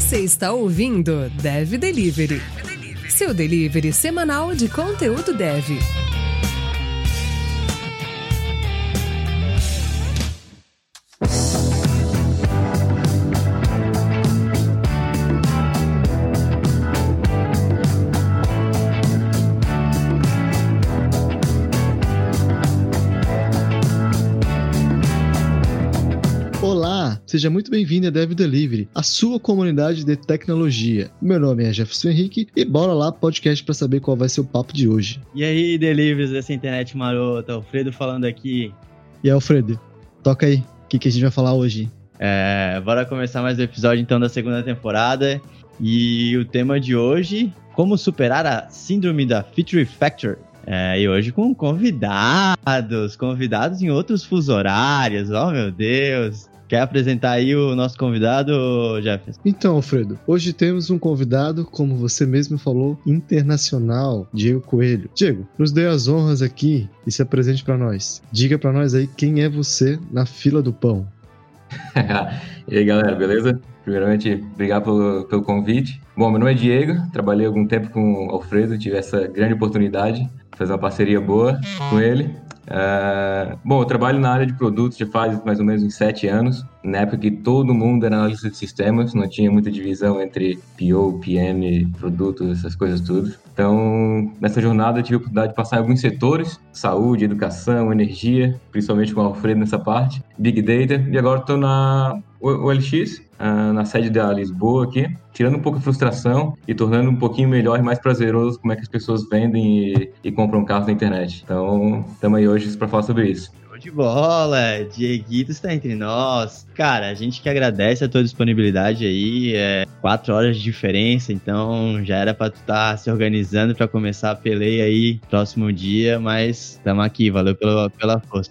Você está ouvindo Dev Delivery, seu delivery semanal de conteúdo dev. Seja muito bem-vindo a Dev Delivery, a sua comunidade de tecnologia. Meu nome é Jefferson Henrique e bora lá podcast para saber qual vai ser o papo de hoje. E aí, deliveries dessa internet marota, Alfredo falando aqui. E aí, Alfredo, toca aí, o que, que a gente vai falar hoje? É, bora começar mais um episódio então da segunda temporada. E o tema de hoje, como superar a síndrome da Feature Factor. É, e hoje com convidados, convidados em outros fuso horários, oh meu Deus. Quer apresentar aí o nosso convidado, Jefferson? Então, Alfredo, hoje temos um convidado, como você mesmo falou, internacional, Diego Coelho. Diego, nos dê as honras aqui e se apresente para nós. Diga para nós aí quem é você na fila do pão. e aí, galera, beleza? Primeiramente, obrigado pelo, pelo convite. Bom, meu nome é Diego, trabalhei algum tempo com o Alfredo, tive essa grande oportunidade de fazer uma parceria boa com ele. Uh, bom, eu trabalho na área de produtos já faz mais ou menos uns sete anos. Na época que todo mundo era analista de sistemas, não tinha muita divisão entre PO, PM, produtos, essas coisas tudo. Então, nessa jornada eu tive a oportunidade de passar em alguns setores, saúde, educação, energia, principalmente com o Alfredo nessa parte, Big Data, e agora estou na OLX, uh, na sede da Lisboa aqui, tirando um pouco a frustração e tornando um pouquinho melhor e mais prazeroso como é que as pessoas vendem e, e compram carros na internet. Então, estamos aí hoje para falar sobre isso de bola, Dieguito está entre nós. Cara, a gente que agradece a tua disponibilidade aí, é quatro horas de diferença, então já era para tu estar tá se organizando para começar a peleia aí próximo dia, mas estamos aqui, valeu pela, pela força.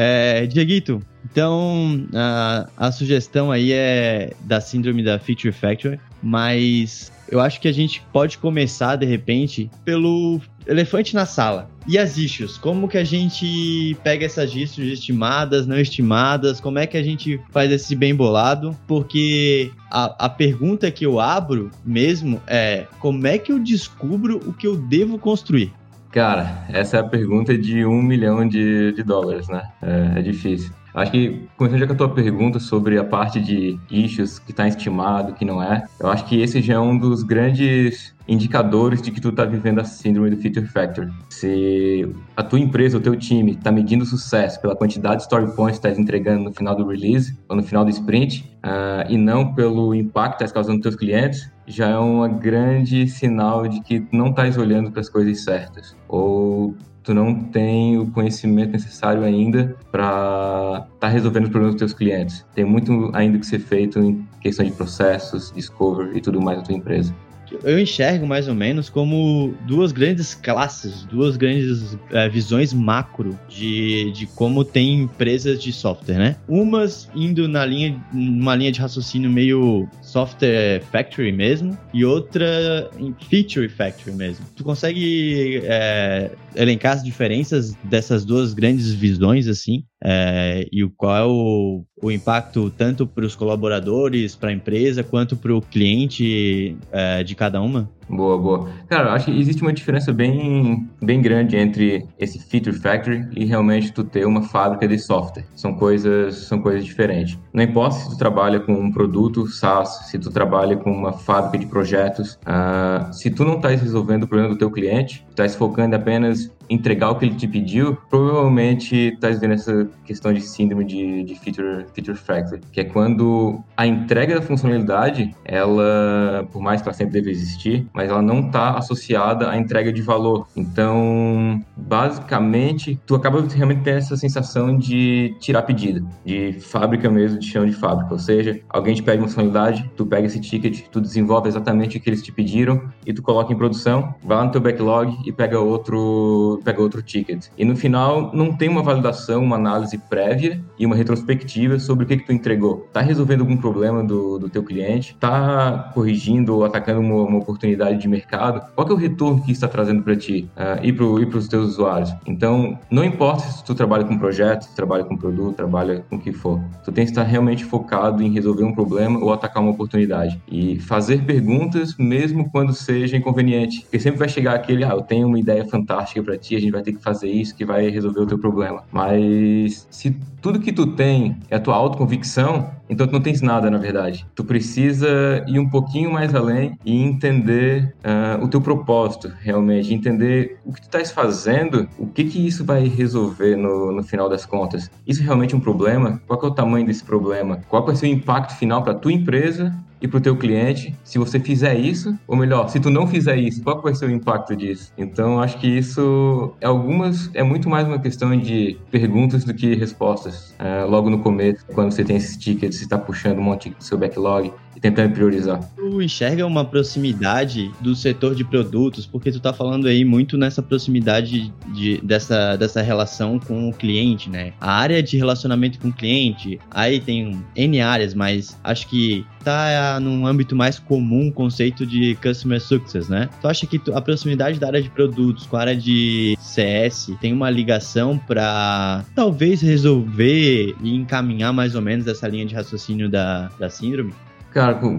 É, Dieguito, então a, a sugestão aí é da síndrome da Feature Factory, mas eu acho que a gente pode começar de repente pelo elefante na sala. E as issues? Como que a gente pega essas issues estimadas, não estimadas? Como é que a gente faz esse bem bolado? Porque a, a pergunta que eu abro mesmo é como é que eu descubro o que eu devo construir? Cara, essa é a pergunta de um milhão de, de dólares, né? É, é difícil. Acho que, começando já com a tua pergunta sobre a parte de issues que está estimado, que não é, eu acho que esse já é um dos grandes indicadores de que tu está vivendo a síndrome do Feature Factor. Se a tua empresa, o teu time, está medindo sucesso pela quantidade de story points que está entregando no final do release ou no final do sprint, uh, e não pelo impacto que está causando nos teus clientes, já é um grande sinal de que não estás olhando para as coisas certas. Ou tu não tem o conhecimento necessário ainda para estar tá resolvendo os problemas dos teus clientes. Tem muito ainda que ser feito em questão de processos, discover e tudo mais da tua empresa eu enxergo mais ou menos como duas grandes classes, duas grandes é, visões macro de, de como tem empresas de software, né? Umas indo na linha, numa linha de raciocínio meio software factory mesmo, e outra em feature factory mesmo. Tu consegue é, elencar as diferenças dessas duas grandes visões, assim, é, e qual é o, o impacto tanto para os colaboradores, para a empresa, quanto para o cliente é, de cada uma? Boa, boa. Cara, eu acho que existe uma diferença bem, bem grande entre esse feature factory e realmente tu ter uma fábrica de software. São coisas, são coisas diferentes. Não importa se tu trabalha com um produto SaaS, se tu trabalha com uma fábrica de projetos, uh, se tu não estás resolvendo o problema do teu cliente, estás focando apenas entregar o que ele te pediu, provavelmente estás vendo essa questão de síndrome de, de feature, feature factory, que é quando a entrega da funcionalidade, ela, por mais que ela sempre deve existir, mas ela não está associada à entrega de valor. Então, basicamente, tu acaba realmente tendo essa sensação de tirar pedido, de fábrica mesmo, de chão de fábrica. Ou seja, alguém te pede uma funcionalidade, tu pega esse ticket, tu desenvolve exatamente o que eles te pediram e tu coloca em produção, vai lá no teu backlog e pega outro, pega outro ticket. E no final, não tem uma validação, uma análise prévia e uma retrospectiva sobre o que, que tu entregou. Tá resolvendo algum problema do, do teu cliente? Tá corrigindo ou atacando uma, uma oportunidade oportunidade de mercado, qual é o retorno que está trazendo para ti uh, e para os teus usuários. Então, não importa se tu trabalha com projeto, se trabalha com produto, trabalha com o que for, tu tem que estar realmente focado em resolver um problema ou atacar uma oportunidade e fazer perguntas mesmo quando seja inconveniente, porque sempre vai chegar aquele, ah, eu tenho uma ideia fantástica para ti, a gente vai ter que fazer isso que vai resolver o teu problema. Mas se tudo que tu tem é a tua autoconvicção, então tu não tens nada, na verdade. Tu precisa ir um pouquinho mais além e entender uh, o teu propósito, realmente. Entender o que tu estás fazendo, o que que isso vai resolver no, no final das contas. Isso é realmente um problema? Qual é o tamanho desse problema? Qual vai ser o impacto final para tua empresa e para o teu cliente, se você fizer isso, ou melhor, se tu não fizer isso, qual vai ser o impacto disso? Então, acho que isso é algumas é muito mais uma questão de perguntas do que respostas. É, logo no começo, quando você tem esses tickets, você está puxando um monte do seu backlog e tentando priorizar. Tu enxerga uma proximidade do setor de produtos, porque tu tá falando aí muito nessa proximidade de, dessa, dessa relação com o cliente, né? A área de relacionamento com o cliente, aí tem N áreas, mas acho que tá num âmbito mais comum o conceito de Customer Success, né? Tu acha que a proximidade da área de produtos com a área de CS tem uma ligação para talvez resolver e encaminhar mais ou menos essa linha de raciocínio da, da síndrome? Cara, com,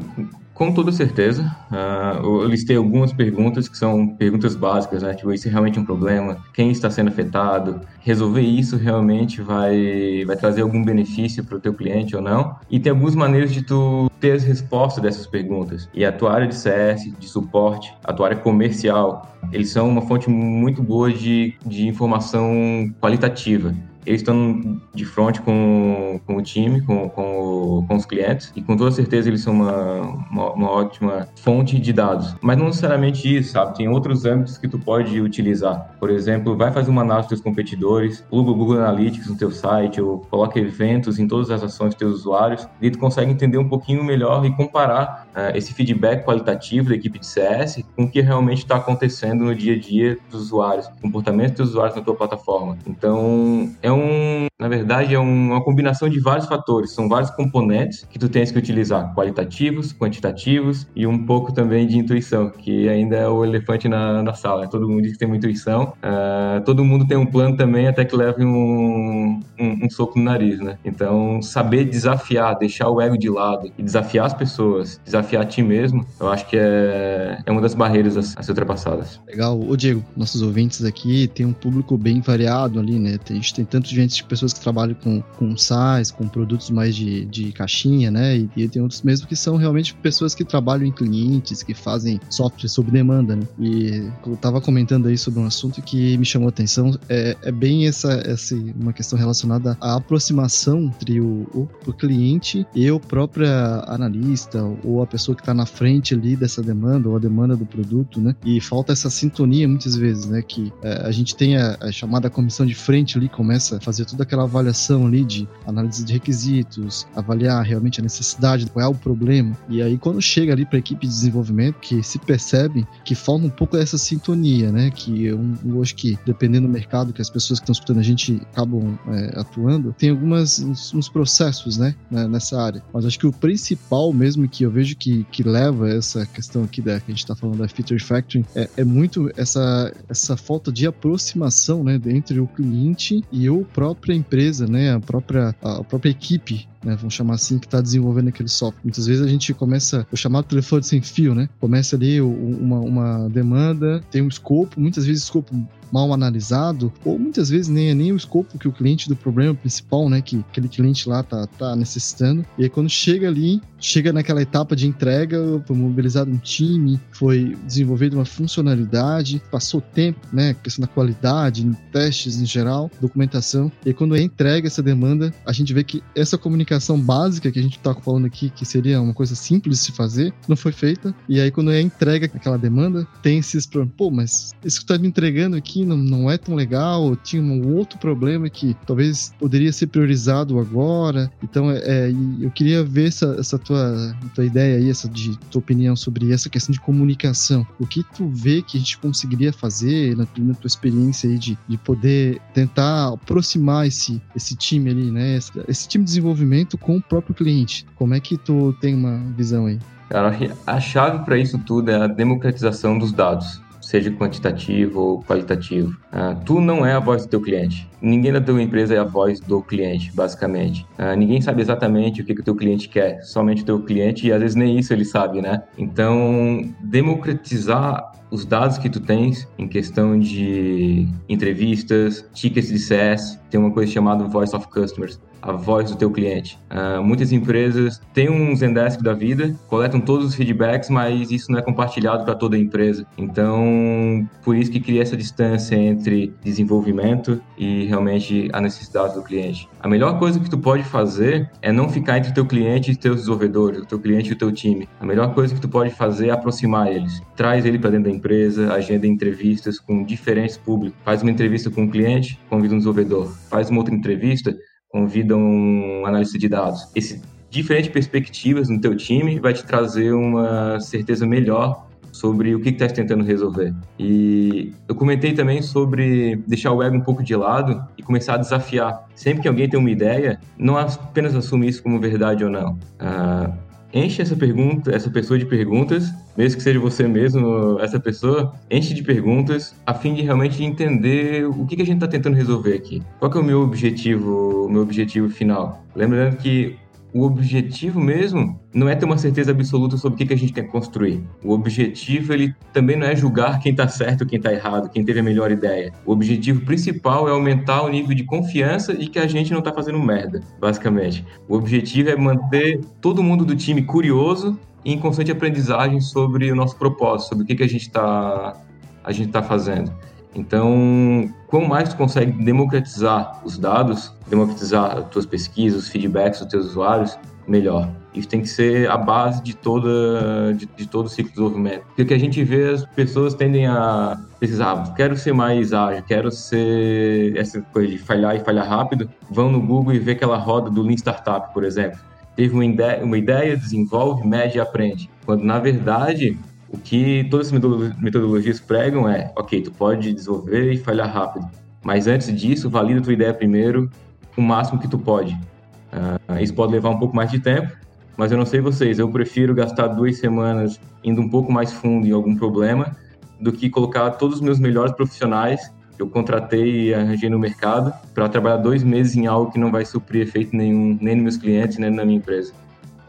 com toda certeza. Uh, eu listei algumas perguntas que são perguntas básicas, né? Tipo, isso é realmente um problema? Quem está sendo afetado? Resolver isso realmente vai, vai trazer algum benefício para o teu cliente ou não? E tem algumas maneiras de tu ter as respostas dessas perguntas. E a tua área de CS, de suporte, a tua área comercial, eles são uma fonte muito boa de, de informação qualitativa eles estão de frente com, com o time, com, com, com, os clientes, e com toda certeza eles são uma, uma, uma, ótima fonte de dados. Mas não necessariamente isso, sabe? Tem outros âmbitos que tu pode utilizar. Por exemplo, vai fazer uma análise dos competidores, pluga o Google Analytics no teu site, ou coloca eventos em todas as ações dos teus usuários, e tu consegue entender um pouquinho melhor e comparar esse feedback qualitativo da equipe de CS com o que realmente está acontecendo no dia a dia dos usuários, comportamento dos usuários na tua plataforma. Então, é um, na verdade, é uma combinação de vários fatores, são vários componentes que tu tens que utilizar, qualitativos, quantitativos e um pouco também de intuição, que ainda é o elefante na, na sala. Todo mundo diz que tem uma intuição, uh, todo mundo tem um plano também até que leve um, um, um soco no nariz, né? Então, saber desafiar, deixar o ego de lado e desafiar as pessoas, desafiar desafiar a ti mesmo, eu acho que é, é uma das barreiras a, a ser ultrapassadas. Legal. Ô Diego, nossos ouvintes aqui tem um público bem variado ali, né? Tem, a gente tem tanto gente de pessoas que trabalham com, com SaaS, com produtos mais de, de caixinha, né? E, e tem outros mesmo que são realmente pessoas que trabalham em clientes, que fazem software sob demanda, né? E eu tava comentando aí sobre um assunto que me chamou a atenção, é, é bem essa, essa uma questão relacionada à aproximação entre o, o, o cliente e o próprio analista ou a pessoa que está na frente ali dessa demanda ou a demanda do produto, né? E falta essa sintonia muitas vezes, né? Que é, a gente tem a, a, chamada comissão de frente ali, começa a fazer toda aquela avaliação ali de análise de requisitos, avaliar realmente a necessidade, qual é o problema. E aí quando chega ali para a equipe de desenvolvimento, que se percebe que falta um pouco dessa sintonia, né? Que eu, eu acho que dependendo do mercado que as pessoas que estão escutando a gente acabam é, atuando, tem algumas uns, uns processos, né? Nessa área. Mas acho que o principal mesmo que eu vejo que, que leva essa questão aqui da que a gente está falando da feature factoring é, é, muito essa, essa falta de aproximação né, entre o cliente e a própria empresa, né, a própria, a própria equipe né, vamos chamar assim, que está desenvolvendo aquele software. Muitas vezes a gente começa, o chamado telefone sem fio, né? Começa ali uma, uma demanda, tem um escopo, muitas vezes escopo mal analisado, ou muitas vezes nem é nem o escopo que o cliente do problema principal, né, que aquele cliente lá tá, tá necessitando. E aí quando chega ali, chega naquela etapa de entrega, foi mobilizado um time, foi desenvolvida uma funcionalidade, passou tempo, né, questão da qualidade, testes em geral, documentação. E quando é entrega essa demanda, a gente vê que essa comunicação básica que a gente está falando aqui, que seria uma coisa simples de se fazer, não foi feita. E aí quando é entrega aquela demanda, tem esses problemas. Pô, mas isso que tá me entregando aqui não, não é tão legal, tinha um outro problema que talvez poderia ser priorizado agora. Então, é, é eu queria ver essa, essa tua, tua ideia aí, essa de tua opinião sobre essa questão de comunicação. O que tu vê que a gente conseguiria fazer na, na tua experiência aí de, de poder tentar aproximar esse, esse time ali, né? Esse, esse time de desenvolvimento com o próprio cliente. Como é que tu tem uma visão aí? Cara, a chave para isso tudo é a democratização dos dados seja quantitativo ou qualitativo. Uh, tu não é a voz do teu cliente. Ninguém da tua empresa é a voz do cliente, basicamente. Uh, ninguém sabe exatamente o que, que o teu cliente quer, somente o teu cliente, e às vezes nem isso ele sabe, né? Então, democratizar os dados que tu tens em questão de entrevistas, tickets de CS, tem uma coisa chamada Voice of Customers a voz do teu cliente. Uh, muitas empresas têm um Zendesk da vida, coletam todos os feedbacks, mas isso não é compartilhado para toda a empresa. Então, por isso que cria essa distância entre desenvolvimento e realmente a necessidade do cliente. A melhor coisa que tu pode fazer é não ficar entre o teu cliente e teus desenvolvedores, o teu cliente e o teu time. A melhor coisa que tu pode fazer é aproximar eles. Traz ele para dentro da empresa, agenda entrevistas com diferentes públicos. Faz uma entrevista com um cliente, convida um desenvolvedor. Faz uma outra entrevista, convida um analista de dados. Esse diferentes perspectivas no teu time vai te trazer uma certeza melhor sobre o que está tentando resolver. E eu comentei também sobre deixar o ego um pouco de lado e começar a desafiar. Sempre que alguém tem uma ideia, não apenas assumir isso como verdade ou não. Uh, enche essa pergunta, essa pessoa de perguntas, mesmo que seja você mesmo, essa pessoa, enche de perguntas a fim de realmente entender o que, que a gente está tentando resolver aqui. Qual é o meu objetivo, o meu objetivo final? Lembrando que o objetivo mesmo não é ter uma certeza absoluta sobre o que, que a gente quer construir. O objetivo ele também não é julgar quem está certo, quem está errado, quem teve a melhor ideia. O objetivo principal é aumentar o nível de confiança e que a gente não está fazendo merda, basicamente. O objetivo é manter todo mundo do time curioso e em constante aprendizagem sobre o nosso propósito, sobre o que, que a gente está a gente está fazendo. Então, quanto mais tu consegue democratizar os dados, democratizar as tuas pesquisas, os feedbacks dos teus usuários, melhor. Isso tem que ser a base de toda de, de, todo o ciclo de desenvolvimento. Porque o que a gente vê, as pessoas tendem a precisar, ah, quero ser mais ágil, quero ser essa coisa de falhar e falhar rápido, vão no Google e vê aquela roda do Lean Startup, por exemplo. Teve uma ideia, uma ideia desenvolve, mede e aprende. Quando na verdade o que todas as metodologias pregam é, ok, tu pode desenvolver e falhar rápido, mas antes disso, valida tua ideia primeiro o máximo que tu pode. Uh, isso pode levar um pouco mais de tempo, mas eu não sei vocês, eu prefiro gastar duas semanas indo um pouco mais fundo em algum problema do que colocar todos os meus melhores profissionais que eu contratei e arranjei no mercado para trabalhar dois meses em algo que não vai suprir efeito nenhum, nem nos meus clientes, nem na minha empresa.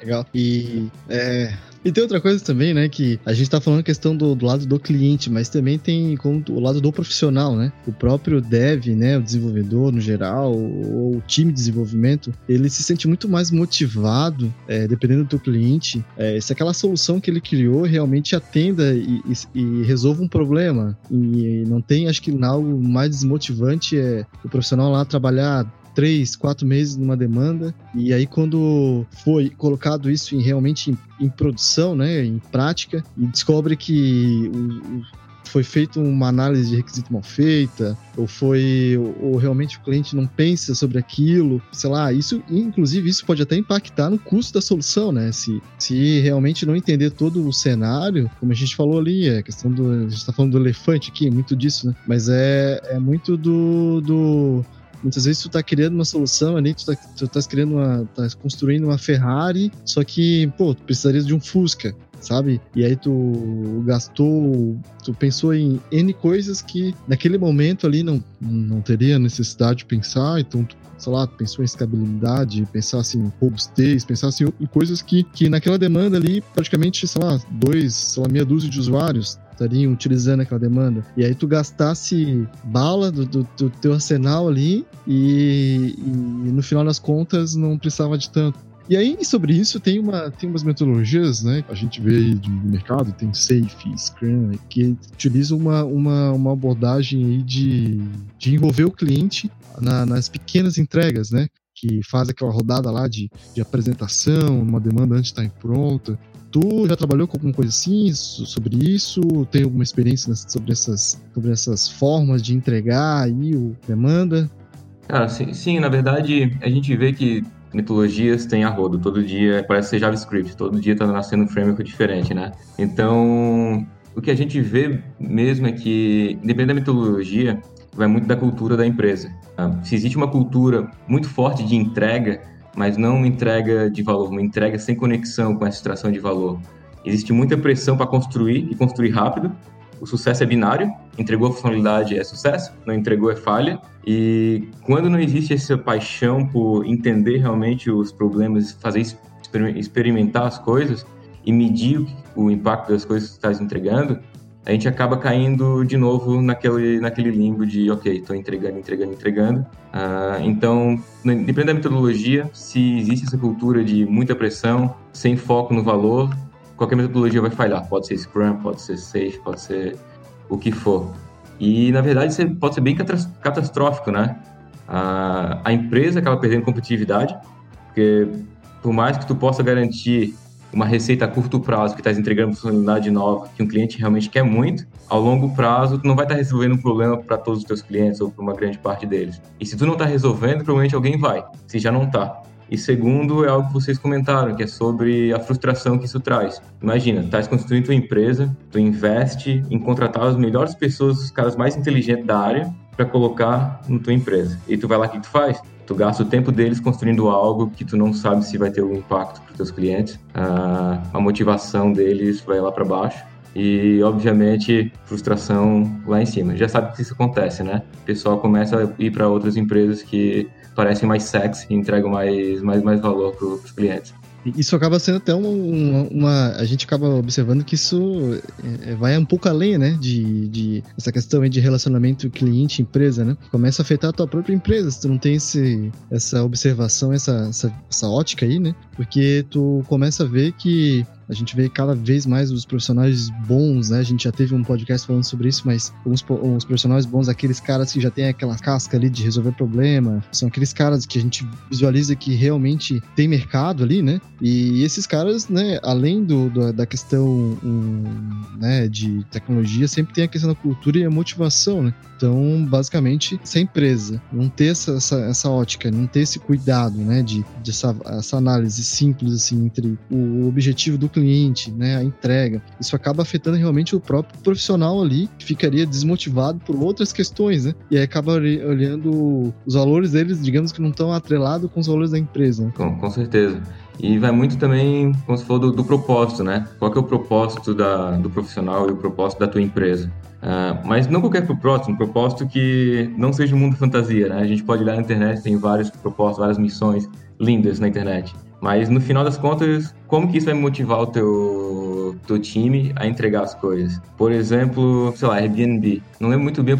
Legal. E é, e tem outra coisa também, né? Que a gente tá falando questão do, do lado do cliente, mas também tem como, o lado do profissional, né? O próprio dev, né? O desenvolvedor no geral, ou o time de desenvolvimento, ele se sente muito mais motivado, é, dependendo do cliente, é, se aquela solução que ele criou realmente atenda e, e, e resolva um problema. E não tem, acho que algo mais desmotivante é o profissional lá trabalhar três, quatro meses numa demanda, e aí quando foi colocado isso em, realmente em, em produção, né, em prática, e descobre que o, o foi feita uma análise de requisito mal feita, ou foi ou, ou, realmente o cliente não pensa sobre aquilo, sei lá, isso inclusive isso pode até impactar no custo da solução, né? Se, se realmente não entender todo o cenário, como a gente falou ali, é questão do a gente tá falando do elefante aqui, muito disso, né? Mas é, é muito do, do Muitas vezes tu tá criando uma solução ali, tu tá, tu tá criando uma. tá construindo uma Ferrari, só que, pô, tu precisaria de um Fusca, sabe? E aí tu gastou, tu pensou em N coisas que naquele momento ali não, não teria necessidade de pensar, então tu sei lá, pensou em escalabilidade, pensasse em robustez, pensasse em coisas que, que naquela demanda ali, praticamente, sei lá, dois, sei lá, meia dúzia de usuários utilizando aquela demanda. E aí tu gastasse bala do, do, do teu arsenal ali e, e, no final das contas não precisava de tanto. E aí, sobre isso, tem, uma, tem umas metodologias, né? A gente vê aí de mercado, tem Safe, Scrum, que utilizam uma, uma, uma abordagem aí de, de envolver o cliente na, nas pequenas entregas, né? Que faz aquela rodada lá de, de apresentação, uma demanda antes de estar pronta. Tu já trabalhou com alguma coisa assim sobre isso? Tem alguma experiência sobre essas, sobre essas formas de entregar aí o demanda? Cara, sim, sim, na verdade a gente vê que mitologias têm a rodo, todo dia parece ser JavaScript, todo dia tá nascendo um framework diferente, né? Então, o que a gente vê mesmo é que, independente da metodologia, vai muito da cultura da empresa. Tá? Se existe uma cultura muito forte de entrega, mas não uma entrega de valor, uma entrega sem conexão com essa extração de valor. Existe muita pressão para construir e construir rápido. O sucesso é binário, entregou a funcionalidade é sucesso, não entregou é falha. E quando não existe essa paixão por entender realmente os problemas, fazer experimentar as coisas e medir o impacto das coisas que está entregando, a gente acaba caindo de novo naquele, naquele limbo de, ok, estou entregando, entregando, entregando. Uh, então, dependendo da metodologia, se existe essa cultura de muita pressão, sem foco no valor, qualquer metodologia vai falhar. Pode ser Scrum, pode ser Safe, pode ser o que for. E, na verdade, isso pode ser bem catastrófico, né? Uh, a empresa acaba perdendo competitividade, porque por mais que tu possa garantir uma receita a curto prazo que está entregando funcionalidade nova que um cliente realmente quer muito, ao longo prazo tu não vai estar tá resolvendo um problema para todos os teus clientes ou para uma grande parte deles. E se tu não está resolvendo, provavelmente alguém vai, se já não está. E segundo é algo que vocês comentaram, que é sobre a frustração que isso traz. Imagina, estás construindo tua empresa, tu investe em contratar as melhores pessoas, os caras mais inteligentes da área para colocar na tua empresa. E tu vai lá, o que tu faz? tu gasta o tempo deles construindo algo que tu não sabe se vai ter algum impacto para os teus clientes. Uh, a motivação deles vai lá para baixo e, obviamente, frustração lá em cima. Já sabe que isso acontece, né? O pessoal começa a ir para outras empresas que parecem mais sexy e entregam mais, mais, mais valor para os clientes. Isso acaba sendo até uma, uma, A gente acaba observando que isso é, vai um pouco além, né? De, de essa questão de relacionamento cliente-empresa, né? Começa a afetar a tua própria empresa. Se tu não tem esse, essa observação, essa, essa, essa ótica aí, né? Porque tu começa a ver que a gente vê cada vez mais os profissionais bons, né? A gente já teve um podcast falando sobre isso, mas uns, uns profissionais bons, aqueles caras que já tem aquela casca ali de resolver problema, são aqueles caras que a gente visualiza que realmente tem mercado ali, né? E esses caras, né, além do, do da questão um, né, de tecnologia, sempre tem a questão da cultura e a motivação, né? Então, basicamente, se a empresa não ter essa, essa, essa ótica, não ter esse cuidado, né, de, de essa, essa análise simples, assim, entre o objetivo do cliente, né, a entrega, isso acaba afetando realmente o próprio profissional ali, que ficaria desmotivado por outras questões, né, e aí acaba olhando os valores deles, digamos que não estão atrelados com os valores da empresa. Né? Com, com certeza. E vai muito também, como se for, do, do, propósito, né? Qual que é o propósito da, do profissional e o propósito da tua empresa? Uh, mas não qualquer propósito, um propósito que não seja um mundo fantasia, né? A gente pode lá na internet, tem vários propósitos, várias missões lindas na internet. Mas no final das contas, como que isso vai motivar o teu, teu time a entregar as coisas? Por exemplo, sei lá, Airbnb. Não lembro muito bem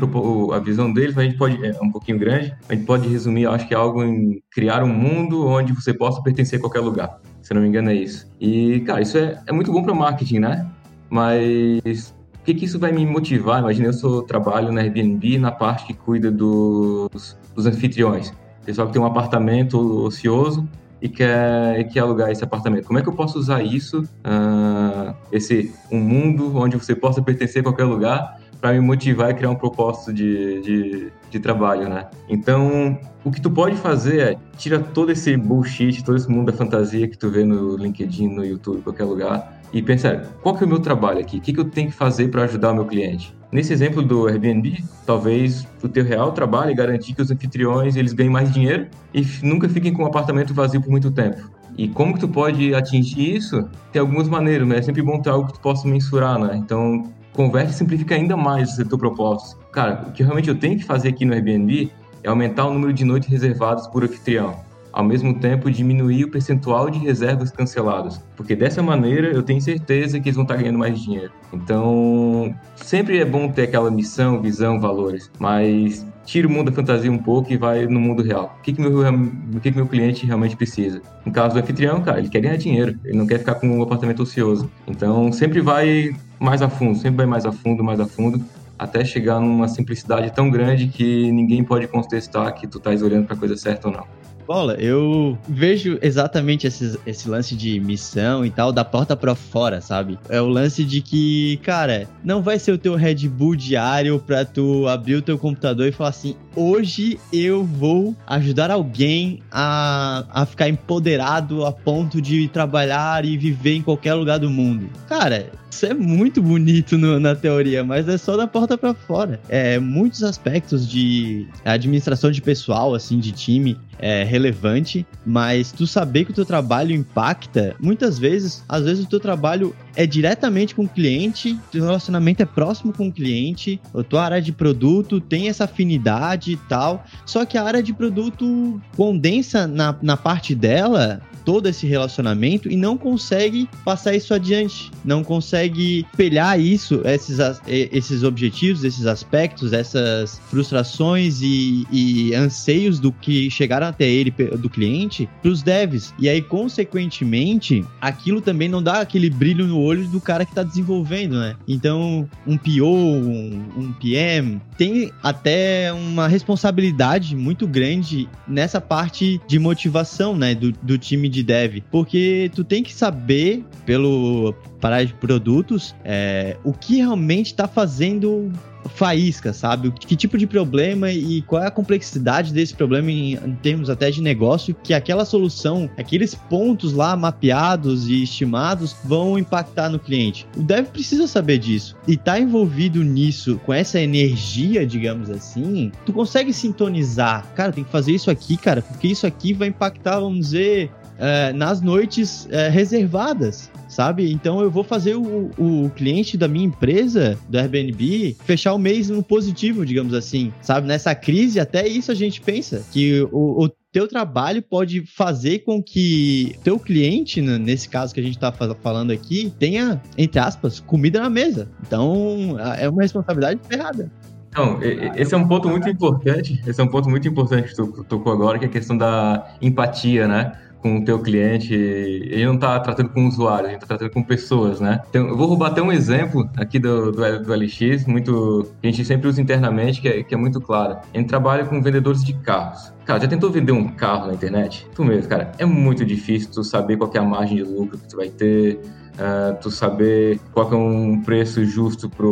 a, visão deles, mas a gente pode, é um pouquinho grande, a gente pode resumir, acho que é algo em criar um mundo onde você possa pertencer a qualquer lugar. Se não me engano é isso. E, cara, isso é, é muito bom para marketing, né? Mas o que, que isso vai me motivar? Imagina, eu sou, trabalho na Airbnb na parte que cuida dos, dos anfitriões. Pessoal que tem um apartamento ocioso e quer, e quer alugar esse apartamento. Como é que eu posso usar isso, uh, esse um mundo onde você possa pertencer a qualquer lugar, para me motivar e criar um propósito de, de, de, trabalho, né? Então, o que tu pode fazer é tira todo esse bullshit, todo esse mundo da fantasia que tu vê no LinkedIn, no YouTube, qualquer lugar, e pensa, qual que é o meu trabalho aqui? O que, que eu tenho que fazer para ajudar o meu cliente? Nesse exemplo do Airbnb, talvez o teu real trabalho é garantir que os anfitriões eles ganhem mais dinheiro e nunca fiquem com um apartamento vazio por muito tempo. E como que tu pode atingir isso? Tem algumas maneiras, né? É sempre bom ter algo que tu possa mensurar, né? Então, converte e simplifica ainda mais o teu propósito. Cara, o que realmente eu tenho que fazer aqui no Airbnb é aumentar o número de noites reservadas por anfitrião ao mesmo tempo diminuir o percentual de reservas canceladas, porque dessa maneira eu tenho certeza que eles vão estar ganhando mais dinheiro. Então, sempre é bom ter aquela missão, visão, valores, mas tira o mundo da fantasia um pouco e vai no mundo real. O que, que, meu, o que, que meu cliente realmente precisa? No caso do anfitrião, cara, ele quer ganhar dinheiro, ele não quer ficar com um apartamento ocioso. Então, sempre vai mais a fundo, sempre vai mais a fundo, mais a fundo, até chegar numa simplicidade tão grande que ninguém pode contestar que tu estás olhando para a coisa certa ou não bola, eu vejo exatamente esse, esse lance de missão e tal, da porta para fora, sabe? É o lance de que, cara, não vai ser o teu Red Bull diário pra tu abrir o teu computador e falar assim: hoje eu vou ajudar alguém a, a ficar empoderado a ponto de trabalhar e viver em qualquer lugar do mundo. Cara, isso é muito bonito no, na teoria, mas é só da porta para fora. É muitos aspectos de administração de pessoal, assim, de time, é, relevante, mas tu saber que o teu trabalho impacta, muitas vezes, às vezes o teu trabalho é diretamente com o cliente, teu relacionamento é próximo com o cliente, a tua área de produto tem essa afinidade e tal, só que a área de produto condensa na, na parte dela todo esse relacionamento e não consegue passar isso adiante, não consegue espelhar isso, esses, esses objetivos, esses aspectos, essas frustrações e, e anseios do que chegaram até ele, do cliente, para os devs. E aí, consequentemente, aquilo também não dá aquele brilho no olho do cara que está desenvolvendo, né? Então, um PO, um, um PM, tem até uma responsabilidade muito grande nessa parte de motivação, né, do, do time de dev, porque tu tem que saber pelo parar de produtos é, o que realmente está fazendo faísca, sabe? Que tipo de problema e qual é a complexidade desse problema em, em, termos até de negócio, que aquela solução, aqueles pontos lá mapeados e estimados vão impactar no cliente. O dev precisa saber disso. E tá envolvido nisso, com essa energia, digamos assim, tu consegue sintonizar. Cara, tem que fazer isso aqui, cara, porque isso aqui vai impactar, vamos dizer, é, nas noites é, reservadas, sabe? Então eu vou fazer o, o cliente da minha empresa, do Airbnb, fechar o mês no positivo, digamos assim, sabe? Nessa crise, até isso a gente pensa, que o, o teu trabalho pode fazer com que teu cliente, né, nesse caso que a gente está falando aqui, tenha, entre aspas, comida na mesa. Então, é uma responsabilidade ferrada. Então, esse é um ponto muito importante, esse é um ponto muito importante que tu tocou agora, que é a questão da empatia, né? Com o teu cliente, ele não está tratando com usuários, ele está tratando com pessoas, né? Então, eu vou roubar até um exemplo aqui do, do, do LX, muito, que a gente sempre usa internamente, que é, que é muito claro. A gente trabalha com vendedores de carros. Cara, já tentou vender um carro na internet? Tu mesmo, cara, é muito difícil tu saber qual é a margem de lucro que tu vai ter, uh, tu saber qual é um preço justo para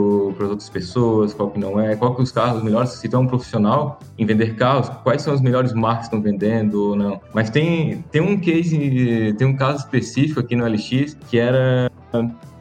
as outras pessoas, qual que não é, qual que os carros melhores, se tu é um profissional em vender carros, quais são as melhores marcas que estão vendendo ou não. Mas tem, tem um case, tem um caso específico aqui no LX que era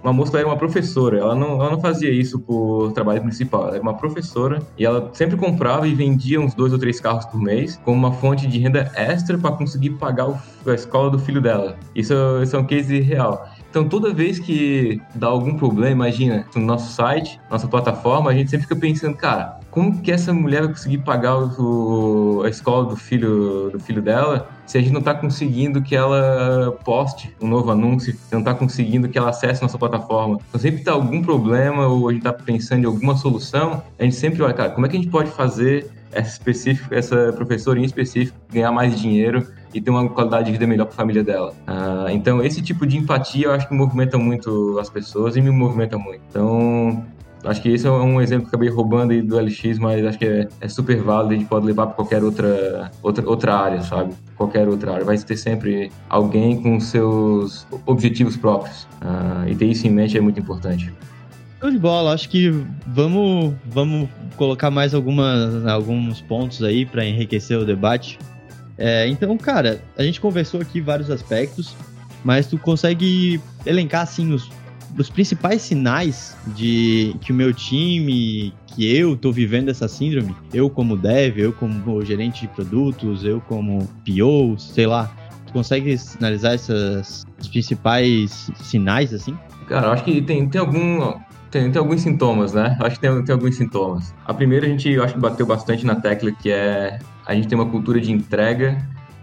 uma moça era uma professora, ela não, ela não fazia isso por trabalho principal, ela era uma professora e ela sempre comprava e vendia uns dois ou três carros por mês como uma fonte de renda extra para conseguir pagar o, a escola do filho dela. Isso, isso é um case real. Então, toda vez que dá algum problema, imagina, no nosso site, nossa plataforma, a gente sempre fica pensando, cara, como que essa mulher vai conseguir pagar o, a escola do filho, do filho dela se a gente não está conseguindo que ela poste um novo anúncio, se não está conseguindo que ela acesse nossa plataforma. Então, sempre está algum problema ou a gente está pensando em alguma solução, a gente sempre olha, cara, como é que a gente pode fazer essa, específica, essa professora em específico ganhar mais dinheiro e ter uma qualidade de vida melhor para a família dela. Uh, então, esse tipo de empatia eu acho que movimenta muito as pessoas e me movimenta muito. Então, acho que esse é um exemplo que acabei roubando aí do LX, mas acho que é, é super válido, a gente pode levar para qualquer outra, outra, outra área, sabe? Qualquer outra área. Vai ter sempre alguém com seus objetivos próprios. Uh, e ter isso em mente é muito importante. Show de bola, acho que vamos, vamos colocar mais algumas, alguns pontos aí para enriquecer o debate. É, então, cara, a gente conversou aqui vários aspectos, mas tu consegue elencar assim os, os principais sinais de que o meu time, que eu tô vivendo essa síndrome, eu como dev, eu como gerente de produtos, eu como PO, sei lá, tu consegue sinalizar esses principais sinais assim? Cara, eu acho que tem, tem algum tem, tem alguns sintomas, né? Acho que tem, tem alguns sintomas. A primeira a gente, acho que bateu bastante na tecla, que é a gente tem uma cultura de entrega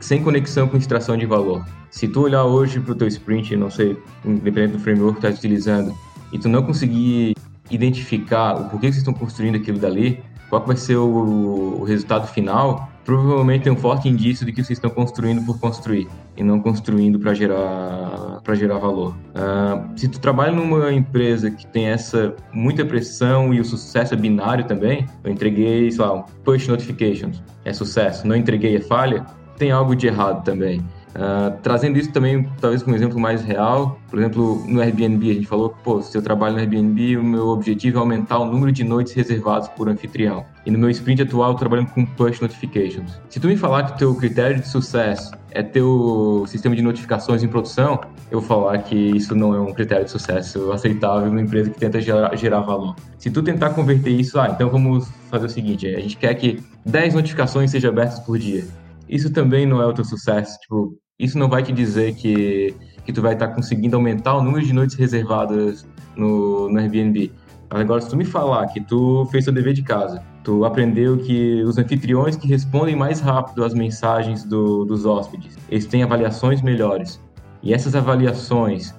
sem conexão com extração de valor. Se tu olhar hoje para o teu sprint, não sei, independente do framework que tu está utilizando, e tu não conseguir identificar o porquê que vocês estão construindo aquilo dali, qual vai ser o, o resultado final, provavelmente tem um forte indício de que vocês estão construindo por construir e não construindo para gerar para gerar valor. Uh, se tu trabalha numa empresa que tem essa muita pressão e o sucesso é binário também, eu entreguei, sei lá, um push notifications, é sucesso, não entreguei é falha, tem algo de errado também. Uh, trazendo isso também, talvez com um exemplo mais real, por exemplo, no Airbnb, a gente falou que, pô, se eu trabalho no Airbnb, o meu objetivo é aumentar o número de noites reservadas por anfitrião. E no meu sprint atual, eu trabalhando com push notifications. Se tu me falar que o teu critério de sucesso é ter o sistema de notificações em produção, eu vou falar que isso não é um critério de sucesso aceitável numa empresa que tenta gerar, gerar valor. Se tu tentar converter isso, ah, então vamos fazer o seguinte, a gente quer que 10 notificações sejam abertas por dia. Isso também não é o teu sucesso. Tipo, isso não vai te dizer que, que tu vai estar tá conseguindo aumentar o número de noites reservadas no, no Airbnb. Agora, se tu me falar que tu fez seu dever de casa, tu aprendeu que os anfitriões que respondem mais rápido às mensagens do, dos hóspedes, eles têm avaliações melhores. E essas avaliações,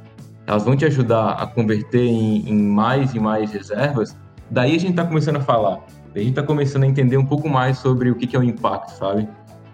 elas vão te ajudar a converter em, em mais e mais reservas. Daí a gente está começando a falar. Daí a gente está começando a entender um pouco mais sobre o que, que é o impacto, sabe?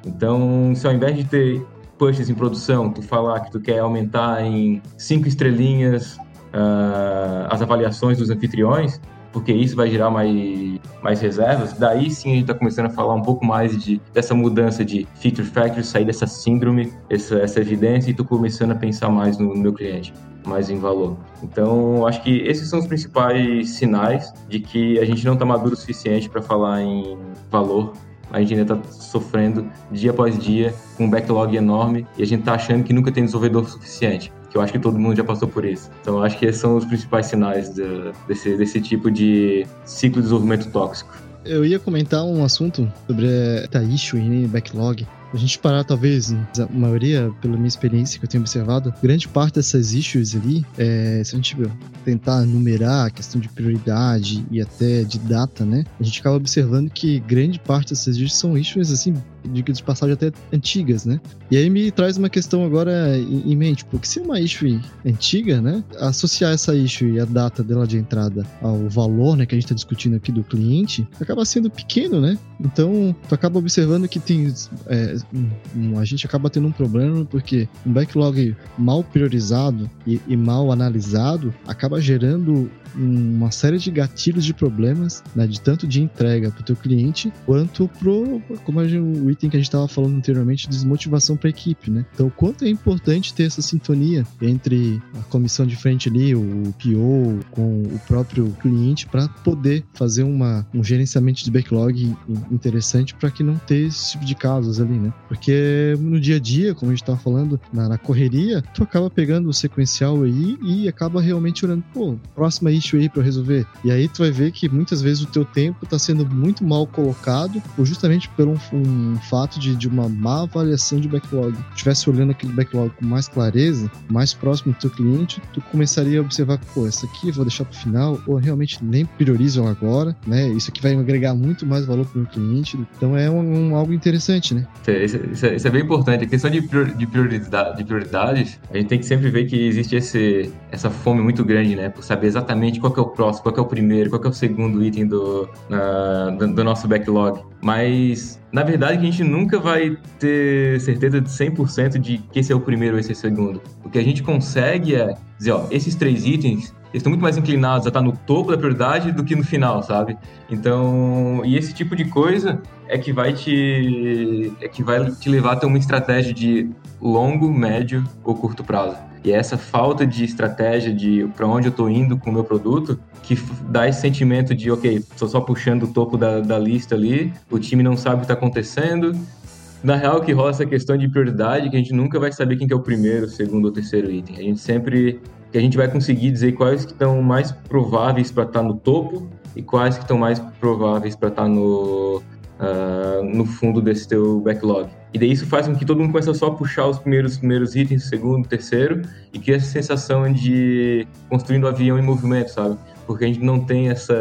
Então, se ao invés de ter pushes em produção, tu falar que tu quer aumentar em cinco estrelinhas uh, as avaliações dos anfitriões, porque isso vai gerar mais, mais reservas, daí sim a gente está começando a falar um pouco mais de, dessa mudança de feature factory, sair dessa síndrome, essa, essa evidência, e tô começando a pensar mais no, no meu cliente, mais em valor. Então, acho que esses são os principais sinais de que a gente não está maduro o suficiente para falar em valor a gente ainda está sofrendo dia após dia com um backlog enorme e a gente está achando que nunca tem desenvolvedor suficiente que eu acho que todo mundo já passou por isso. Então, eu acho que esses são os principais sinais de, desse, desse tipo de ciclo de desenvolvimento tóxico. Eu ia comentar um assunto sobre a issue e backlog. A gente parar, talvez, a maioria, pela minha experiência que eu tenho observado, grande parte dessas issues ali, é, se a gente tentar numerar a questão de prioridade e até de data, né? A gente acaba observando que grande parte dessas issues são issues, assim, diga de passagem até antigas, né? E aí me traz uma questão agora em, mente, porque se é uma issue antiga, né? Associar essa issue e a data dela de entrada ao valor, né, que a gente está discutindo aqui do cliente, acaba sendo pequeno, né? Então, tu acaba observando que tem. É, um, a gente acaba tendo um problema porque um backlog mal priorizado e, e mal analisado acaba gerando uma série de gatilhos de problemas, né, de tanto de entrega para o teu cliente, quanto pro, como a gente, o item que a gente estava falando anteriormente, desmotivação para a equipe, né? Então, quanto é importante ter essa sintonia entre a comissão de frente ali, o PO, com o próprio cliente, para poder fazer uma, um gerenciamento de backlog interessante para que não ter esse tipo de casos ali, né? Porque no dia a dia, como a gente estava falando, na, na, correria, tu acaba pegando o sequencial aí e acaba realmente olhando, pô, próxima issue aí para resolver. E aí tu vai ver que muitas vezes o teu tempo está sendo muito mal colocado, ou justamente por um, um fato de, de, uma má avaliação de backlog. Se tivesse olhando aquele backlog com mais clareza, mais próximo do teu cliente, tu começaria a observar, pô, essa aqui eu vou deixar para o final, ou realmente nem priorizo ela agora, né? Isso aqui vai agregar muito mais valor para o meu cliente. Então é um, um, algo interessante, né? Isso, isso, é, isso, é, bem importante. A questão de, prior, de, prioridade, de prioridades, a gente tem que sempre ver que existe esse, essa fome muito grande, né? Por saber exatamente qual é o próximo, qual é o primeiro, qual é o segundo item do, uh, do, do, nosso backlog. Mas, na verdade, a gente nunca vai ter certeza de 100% de que esse é o primeiro ou esse é o segundo. O que a gente consegue é dizer, ó, esses três itens estão muito mais inclinados a estar no topo da prioridade do que no final, sabe? Então, e esse tipo de coisa é que vai te é que vai te levar a ter uma estratégia de longo, médio ou curto prazo. E é essa falta de estratégia de para onde eu estou indo com o meu produto que dá esse sentimento de, ok, estou só puxando o topo da, da lista ali, o time não sabe o que está acontecendo. Na real, que rola essa questão de prioridade, que a gente nunca vai saber quem que é o primeiro, segundo ou terceiro item. A gente sempre que a gente vai conseguir dizer quais que estão mais prováveis para estar tá no topo e quais que estão mais prováveis para estar tá no, uh, no fundo desse teu backlog. E daí isso faz com que todo mundo comece a só puxar os primeiros, primeiros itens, segundo, terceiro, e cria essa sensação de construindo um avião em movimento, sabe? Porque a gente não tem essa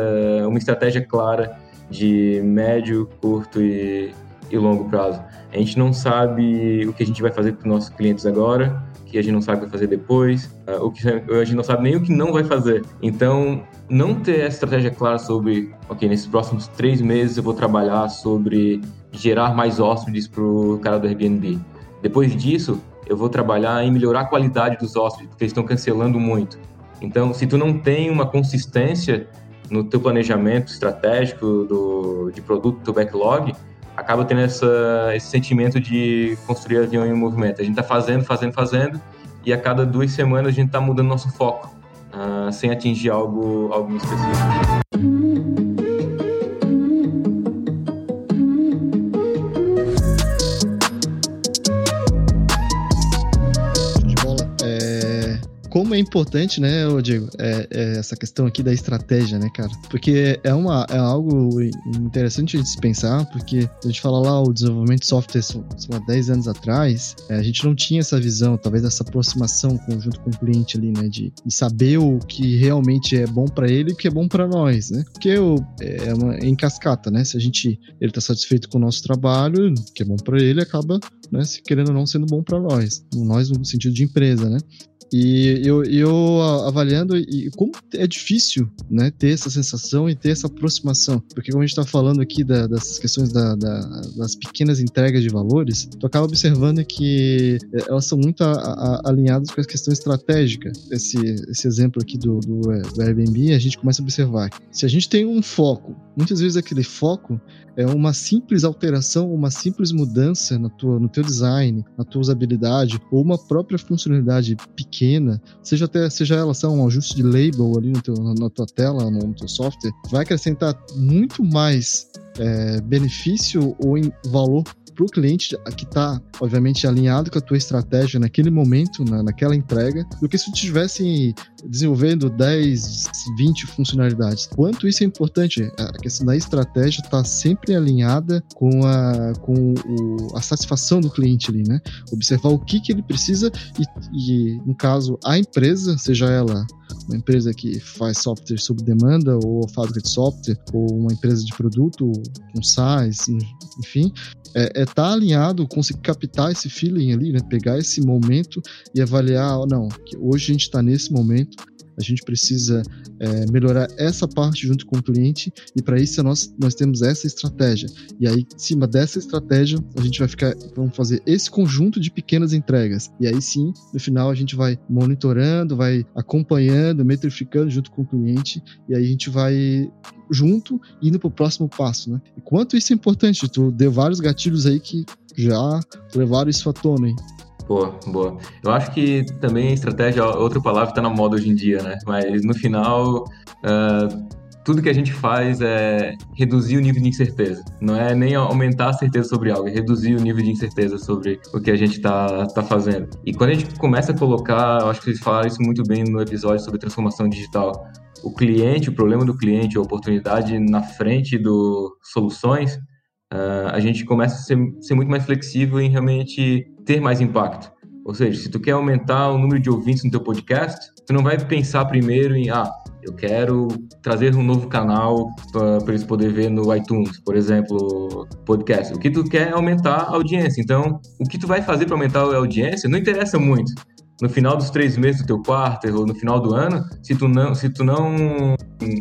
uma estratégia clara de médio, curto e, e longo prazo. A gente não sabe o que a gente vai fazer para os nossos clientes agora, o que a gente não sabe o que vai fazer depois, uh, o que a gente não sabe nem o que não vai fazer. Então, não ter essa estratégia clara sobre, ok, nesses próximos três meses eu vou trabalhar sobre gerar mais hóspedes para o cara do Airbnb. Depois disso, eu vou trabalhar em melhorar a qualidade dos hóspedes, porque eles estão cancelando muito. Então, se tu não tem uma consistência no teu planejamento estratégico do, de produto do backlog, acaba tendo essa, esse sentimento de construir avião em movimento. A gente está fazendo, fazendo, fazendo, e a cada duas semanas a gente está mudando nosso foco, uh, sem atingir algo, algo específico. Como é importante, né, Diego, é, é essa questão aqui da estratégia, né, cara? Porque é, uma, é algo interessante de se pensar, porque a gente fala lá o desenvolvimento de software, sei lá, 10 anos atrás, é, a gente não tinha essa visão, talvez essa aproximação junto com o cliente ali, né, de, de saber o que realmente é bom para ele e o que é bom para nós, né? Porque o, é, uma, é em cascata, né? Se a gente ele tá satisfeito com o nosso trabalho, que é bom para ele, acaba, né, se querendo ou não sendo bom para nós, nós no sentido de empresa, né? E eu, eu avaliando e como é difícil né, ter essa sensação e ter essa aproximação. Porque como a gente está falando aqui da, dessas questões da, da, das pequenas entregas de valores, tu acaba observando que é, elas são muito a, a, alinhadas com a questão estratégica. Esse, esse exemplo aqui do, do, é, do Airbnb, a gente começa a observar. Se a gente tem um foco, muitas vezes aquele foco é uma simples alteração, uma simples mudança na tua, no teu design, na tua usabilidade, ou uma própria funcionalidade pequena, seja até seja ela só um ajuste de label ali no teu, na tua tela, no teu software, vai acrescentar muito mais é, benefício ou em valor para o cliente que está, obviamente, alinhado com a tua estratégia naquele momento, na, naquela entrega, do que se tu estivesse desenvolvendo 10, 20 funcionalidades. Quanto isso é importante? A questão da estratégia está sempre alinhada com, a, com o, a satisfação do cliente ali, né? Observar o que, que ele precisa e, e, no caso, a empresa, seja ela uma empresa que faz software sob demanda, ou fábrica de software, ou uma empresa de produto, com SaaS, enfim, é, é tá alinhado, conseguir captar esse feeling ali, né? Pegar esse momento e avaliar, não, que hoje a gente está nesse momento, a gente precisa é, melhorar essa parte junto com o cliente e para isso nós, nós temos essa estratégia. E aí, em cima dessa estratégia, a gente vai ficar, vamos fazer esse conjunto de pequenas entregas. E aí sim, no final a gente vai monitorando, vai acompanhando, metrificando junto com o cliente e aí a gente vai junto indo para o próximo passo, né? E quanto isso é importante, tu deu vários gatilhos aí que já levaram isso à tona, hein? Boa, boa. Eu acho que também estratégia, outra palavra que está na moda hoje em dia, né? Mas no final, uh, tudo que a gente faz é reduzir o nível de incerteza. Não é nem aumentar a certeza sobre algo, é reduzir o nível de incerteza sobre o que a gente está tá fazendo. E quando a gente começa a colocar, eu acho que vocês falaram isso muito bem no episódio sobre transformação digital, o cliente, o problema do cliente, a oportunidade na frente do soluções, uh, a gente começa a ser, ser muito mais flexível em realmente ter mais impacto. Ou seja, se tu quer aumentar o número de ouvintes no teu podcast, tu não vai pensar primeiro em, ah, eu quero trazer um novo canal para eles poderem ver no iTunes, por exemplo, podcast. O que tu quer é aumentar a audiência. Então, o que tu vai fazer para aumentar a audiência não interessa muito no final dos três meses do teu quarto ou no final do ano, se tu não, se tu não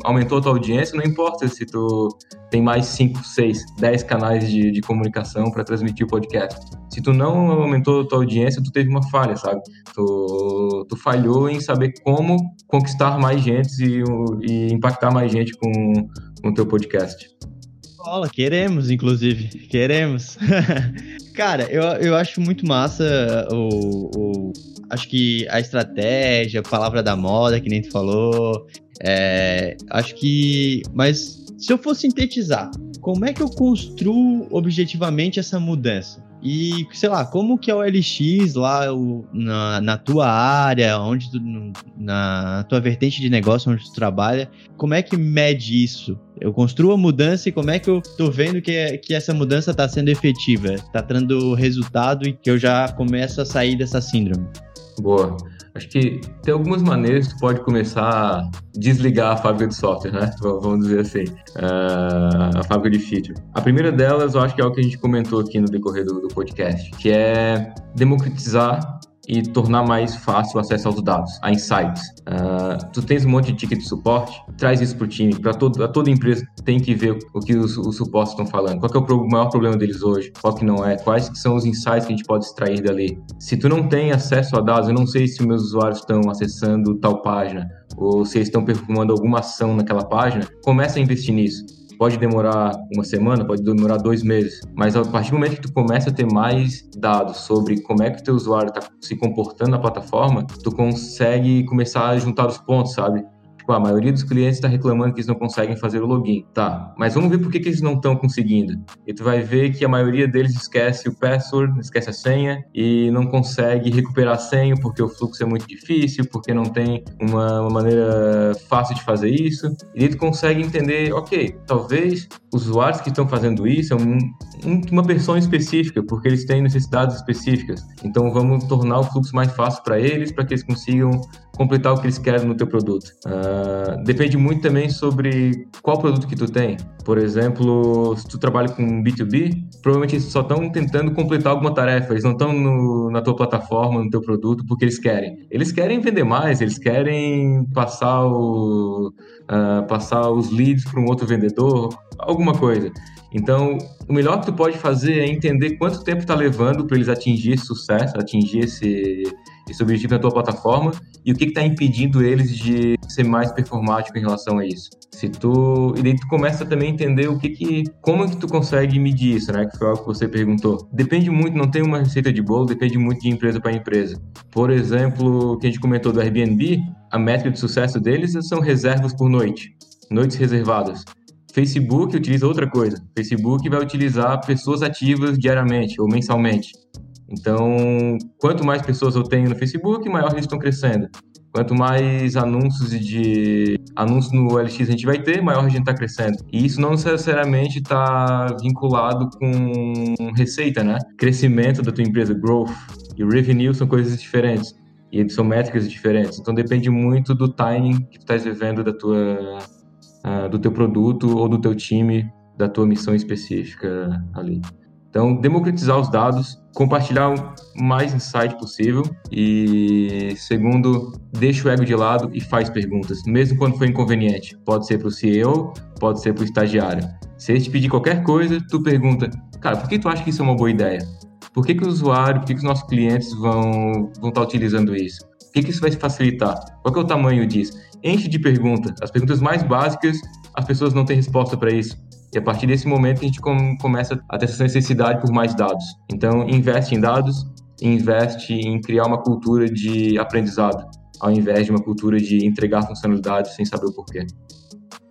aumentou a tua audiência, não importa se tu tem mais 5, 6, 10 canais de, de comunicação para transmitir o podcast. Se tu não aumentou a tua audiência, tu teve uma falha, sabe? Tu, tu falhou em saber como conquistar mais gente e, e impactar mais gente com o teu podcast. Bola, queremos, inclusive. Queremos. Cara, eu, eu acho muito massa o, o acho que a estratégia, a palavra da moda, que nem tu falou, é, acho que. Mas se eu for sintetizar, como é que eu construo objetivamente essa mudança? E, sei lá, como que é o LX lá o, na, na, tua área, onde tu, na tua vertente de negócio, onde tu trabalha, como é que mede isso? Eu construo a mudança e como é que eu tô vendo que, que essa mudança está sendo efetiva, está dando resultado e que eu já começo a sair dessa síndrome? Boa. Acho que tem algumas maneiras que pode começar a desligar a fábrica de software, né? Vamos dizer assim, uh, a fábrica de feature. A primeira delas, eu acho que é o que a gente comentou aqui no decorrer do, do podcast, que é democratizar e tornar mais fácil o acesso aos dados, a insights. Uh, tu tens um monte de ticket de suporte, traz isso para o time, para toda empresa tem que ver o que os, os suportes estão falando, qual é o maior problema deles hoje, qual que não é, quais são os insights que a gente pode extrair dali. Se tu não tem acesso a dados, eu não sei se meus usuários estão acessando tal página, ou se eles estão performando alguma ação naquela página, começa a investir nisso Pode demorar uma semana, pode demorar dois meses, mas a partir do momento que tu começa a ter mais dados sobre como é que o teu usuário está se comportando na plataforma, tu consegue começar a juntar os pontos, sabe? Tipo, a maioria dos clientes está reclamando que eles não conseguem fazer o login. Tá, mas vamos ver por que, que eles não estão conseguindo. E tu vai ver que a maioria deles esquece o password, esquece a senha e não consegue recuperar a senha porque o fluxo é muito difícil, porque não tem uma, uma maneira fácil de fazer isso. E aí tu consegue entender, ok, talvez usuários que estão fazendo isso é um, um, uma pessoa específica, porque eles têm necessidades específicas. Então vamos tornar o fluxo mais fácil para eles, para que eles consigam completar o que eles querem no teu produto. Uh, depende muito também sobre qual produto que tu tem. Por exemplo, se tu trabalha com B2B, provavelmente eles só estão tentando completar alguma tarefa, eles não estão na tua plataforma, no teu produto, porque eles querem. Eles querem vender mais, eles querem passar, o, uh, passar os leads para um outro vendedor, alguma coisa. Então, o melhor que tu pode fazer é entender quanto tempo está levando para eles atingir sucesso, atingir esse, esse objetivo na tua plataforma e o que está impedindo eles de ser mais performático em relação a isso. Se tu e daí tu começa também a entender o que que como é que tu consegue medir isso, né? Que foi algo que você perguntou. Depende muito, não tem uma receita de bolo, depende muito de empresa para empresa. Por exemplo, que a gente comentou do Airbnb, a métrica de sucesso deles são reservas por noite, noites reservadas. Facebook utiliza outra coisa. Facebook vai utilizar pessoas ativas diariamente ou mensalmente. Então, quanto mais pessoas eu tenho no Facebook, maior eles estão crescendo. Quanto mais anúncios de anúncios no LX a gente vai ter, maior a gente está crescendo. E isso não necessariamente está vinculado com receita, né? Crescimento da tua empresa, growth e revenue são coisas diferentes e são métricas diferentes. Então depende muito do timing que tu estás vivendo da tua uh, do teu produto ou do teu time, da tua missão específica ali. Então, democratizar os dados, compartilhar o mais insight possível e, segundo, deixa o ego de lado e faz perguntas, mesmo quando for inconveniente. Pode ser para o CEO, pode ser para o estagiário. Se ele te pedir qualquer coisa, tu pergunta, cara, por que tu acha que isso é uma boa ideia? Por que, que o usuário, por que, que os nossos clientes vão, vão estar utilizando isso? Por que, que isso vai facilitar? Qual é o tamanho disso? Enche de perguntas. As perguntas mais básicas, as pessoas não têm resposta para isso. E a partir desse momento a gente começa a ter essa necessidade por mais dados. Então, investe em dados, investe em criar uma cultura de aprendizado, ao invés de uma cultura de entregar funcionalidades sem saber o porquê.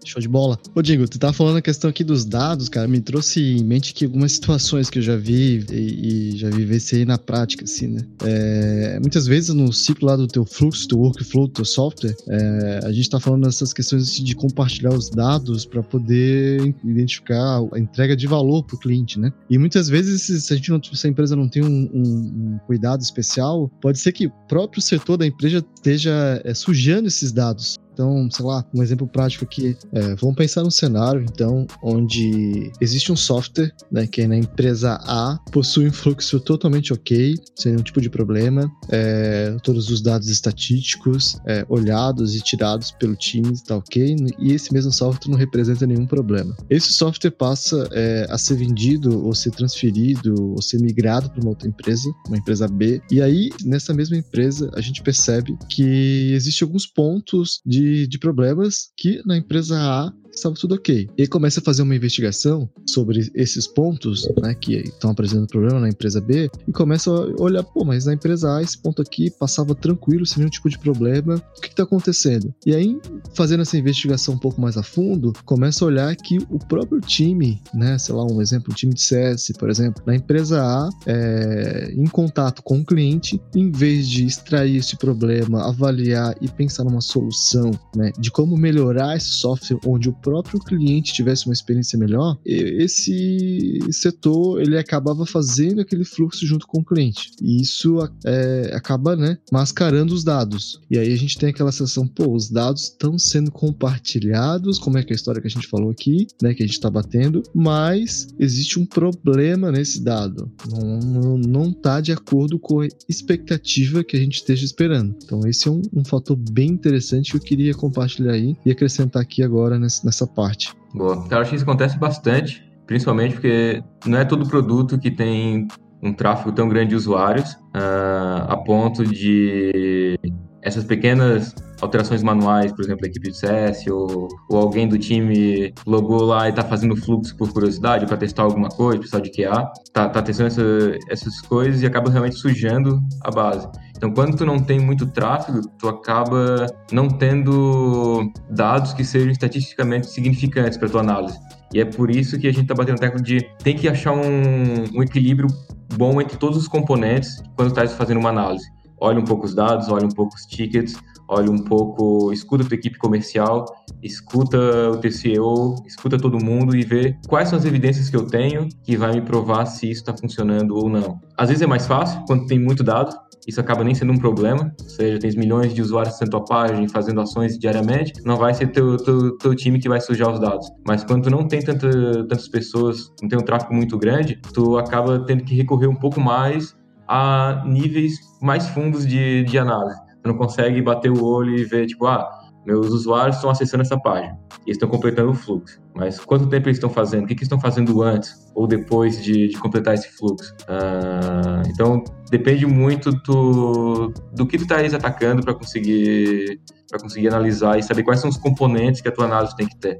Show de bola. Ô, Diego, tu tá falando a questão aqui dos dados, cara, me trouxe em mente que algumas situações que eu já vi e, e já vivenciei na prática, assim, né? É, muitas vezes no ciclo lá do teu fluxo, do workflow, do teu software, é, a gente tá falando dessas questões de compartilhar os dados para poder identificar a entrega de valor pro cliente, né? E muitas vezes, se a gente não, se a empresa não tem um, um, um cuidado especial, pode ser que o próprio setor da empresa esteja é, sujando esses dados. Então, sei lá, um exemplo prático aqui, é, vamos pensar num cenário, então, onde existe um software, né, que na empresa A possui um fluxo totalmente ok, sem nenhum tipo de problema, é, todos os dados estatísticos é, olhados e tirados pelo time está ok, e esse mesmo software não representa nenhum problema. Esse software passa é, a ser vendido ou ser transferido ou ser migrado para uma outra empresa, uma empresa B, e aí nessa mesma empresa a gente percebe que existem alguns pontos de de, problemas que na empresa A estava tudo ok. Ele começa a fazer uma investigação sobre esses pontos, né, que estão apresentando problema na empresa B, e começa a olhar, pô, mas na empresa A esse ponto aqui passava tranquilo, sem nenhum tipo de problema, o que está acontecendo? E aí, fazendo essa investigação um pouco mais a fundo, começa a olhar que o próprio time, né, sei lá, um exemplo, um time de CS, por exemplo, na empresa A, é, em contato com o cliente, em vez de extrair esse problema, avaliar e pensar numa solução, né, de como melhorar esse software onde o próprio cliente tivesse uma experiência melhor, esse setor ele acabava fazendo aquele fluxo junto com o cliente. E isso é, acaba, né, mascarando os dados. E aí a gente tem aquela sensação, pô, os dados estão sendo compartilhados, como é que é a história que a gente falou aqui, né, que a gente está batendo, mas existe um problema nesse dado. Não, não, tá de acordo com a expectativa que a gente esteja esperando. Então esse é um, um fator bem interessante que eu queria compartilhar aí e acrescentar aqui agora nessa parte. Boa. Cara, acho que isso acontece bastante, principalmente porque não é todo produto que tem um tráfego tão grande de usuários uh, a ponto de essas pequenas alterações manuais, por exemplo, a equipe de CS ou, ou alguém do time logou lá e está fazendo fluxo por curiosidade para testar alguma coisa, pessoal de QA, tá, tá testando essa, essas coisas e acaba realmente sujando a base. Então, quando tu não tem muito tráfego, tu acaba não tendo dados que sejam estatisticamente significantes para tua análise. E é por isso que a gente está batendo tecla de tem que achar um, um equilíbrio bom entre todos os componentes quando está fazendo uma análise. Olha um pouco os dados, olha um pouco os tickets, olha um pouco, escuta a tua equipe comercial, escuta o teu CEO, escuta todo mundo e vê quais são as evidências que eu tenho que vai me provar se isso está funcionando ou não. Às vezes é mais fácil quando tem muito dado, isso acaba nem sendo um problema, ou seja, tens milhões de usuários na tua página fazendo ações diariamente, não vai ser teu, teu, teu time que vai sujar os dados. Mas quando tu não tem tanta, tantas pessoas, não tem um tráfego muito grande, tu acaba tendo que recorrer um pouco mais a níveis mais fundos de, de análise. Não consegue bater o olho e ver, tipo, ah, meus usuários estão acessando essa página e estão completando o fluxo. Mas quanto tempo eles estão fazendo? O que, que estão fazendo antes ou depois de, de completar esse fluxo? Uh, então, depende muito do, do que tu está atacando para conseguir, conseguir analisar e saber quais são os componentes que a tua análise tem que ter.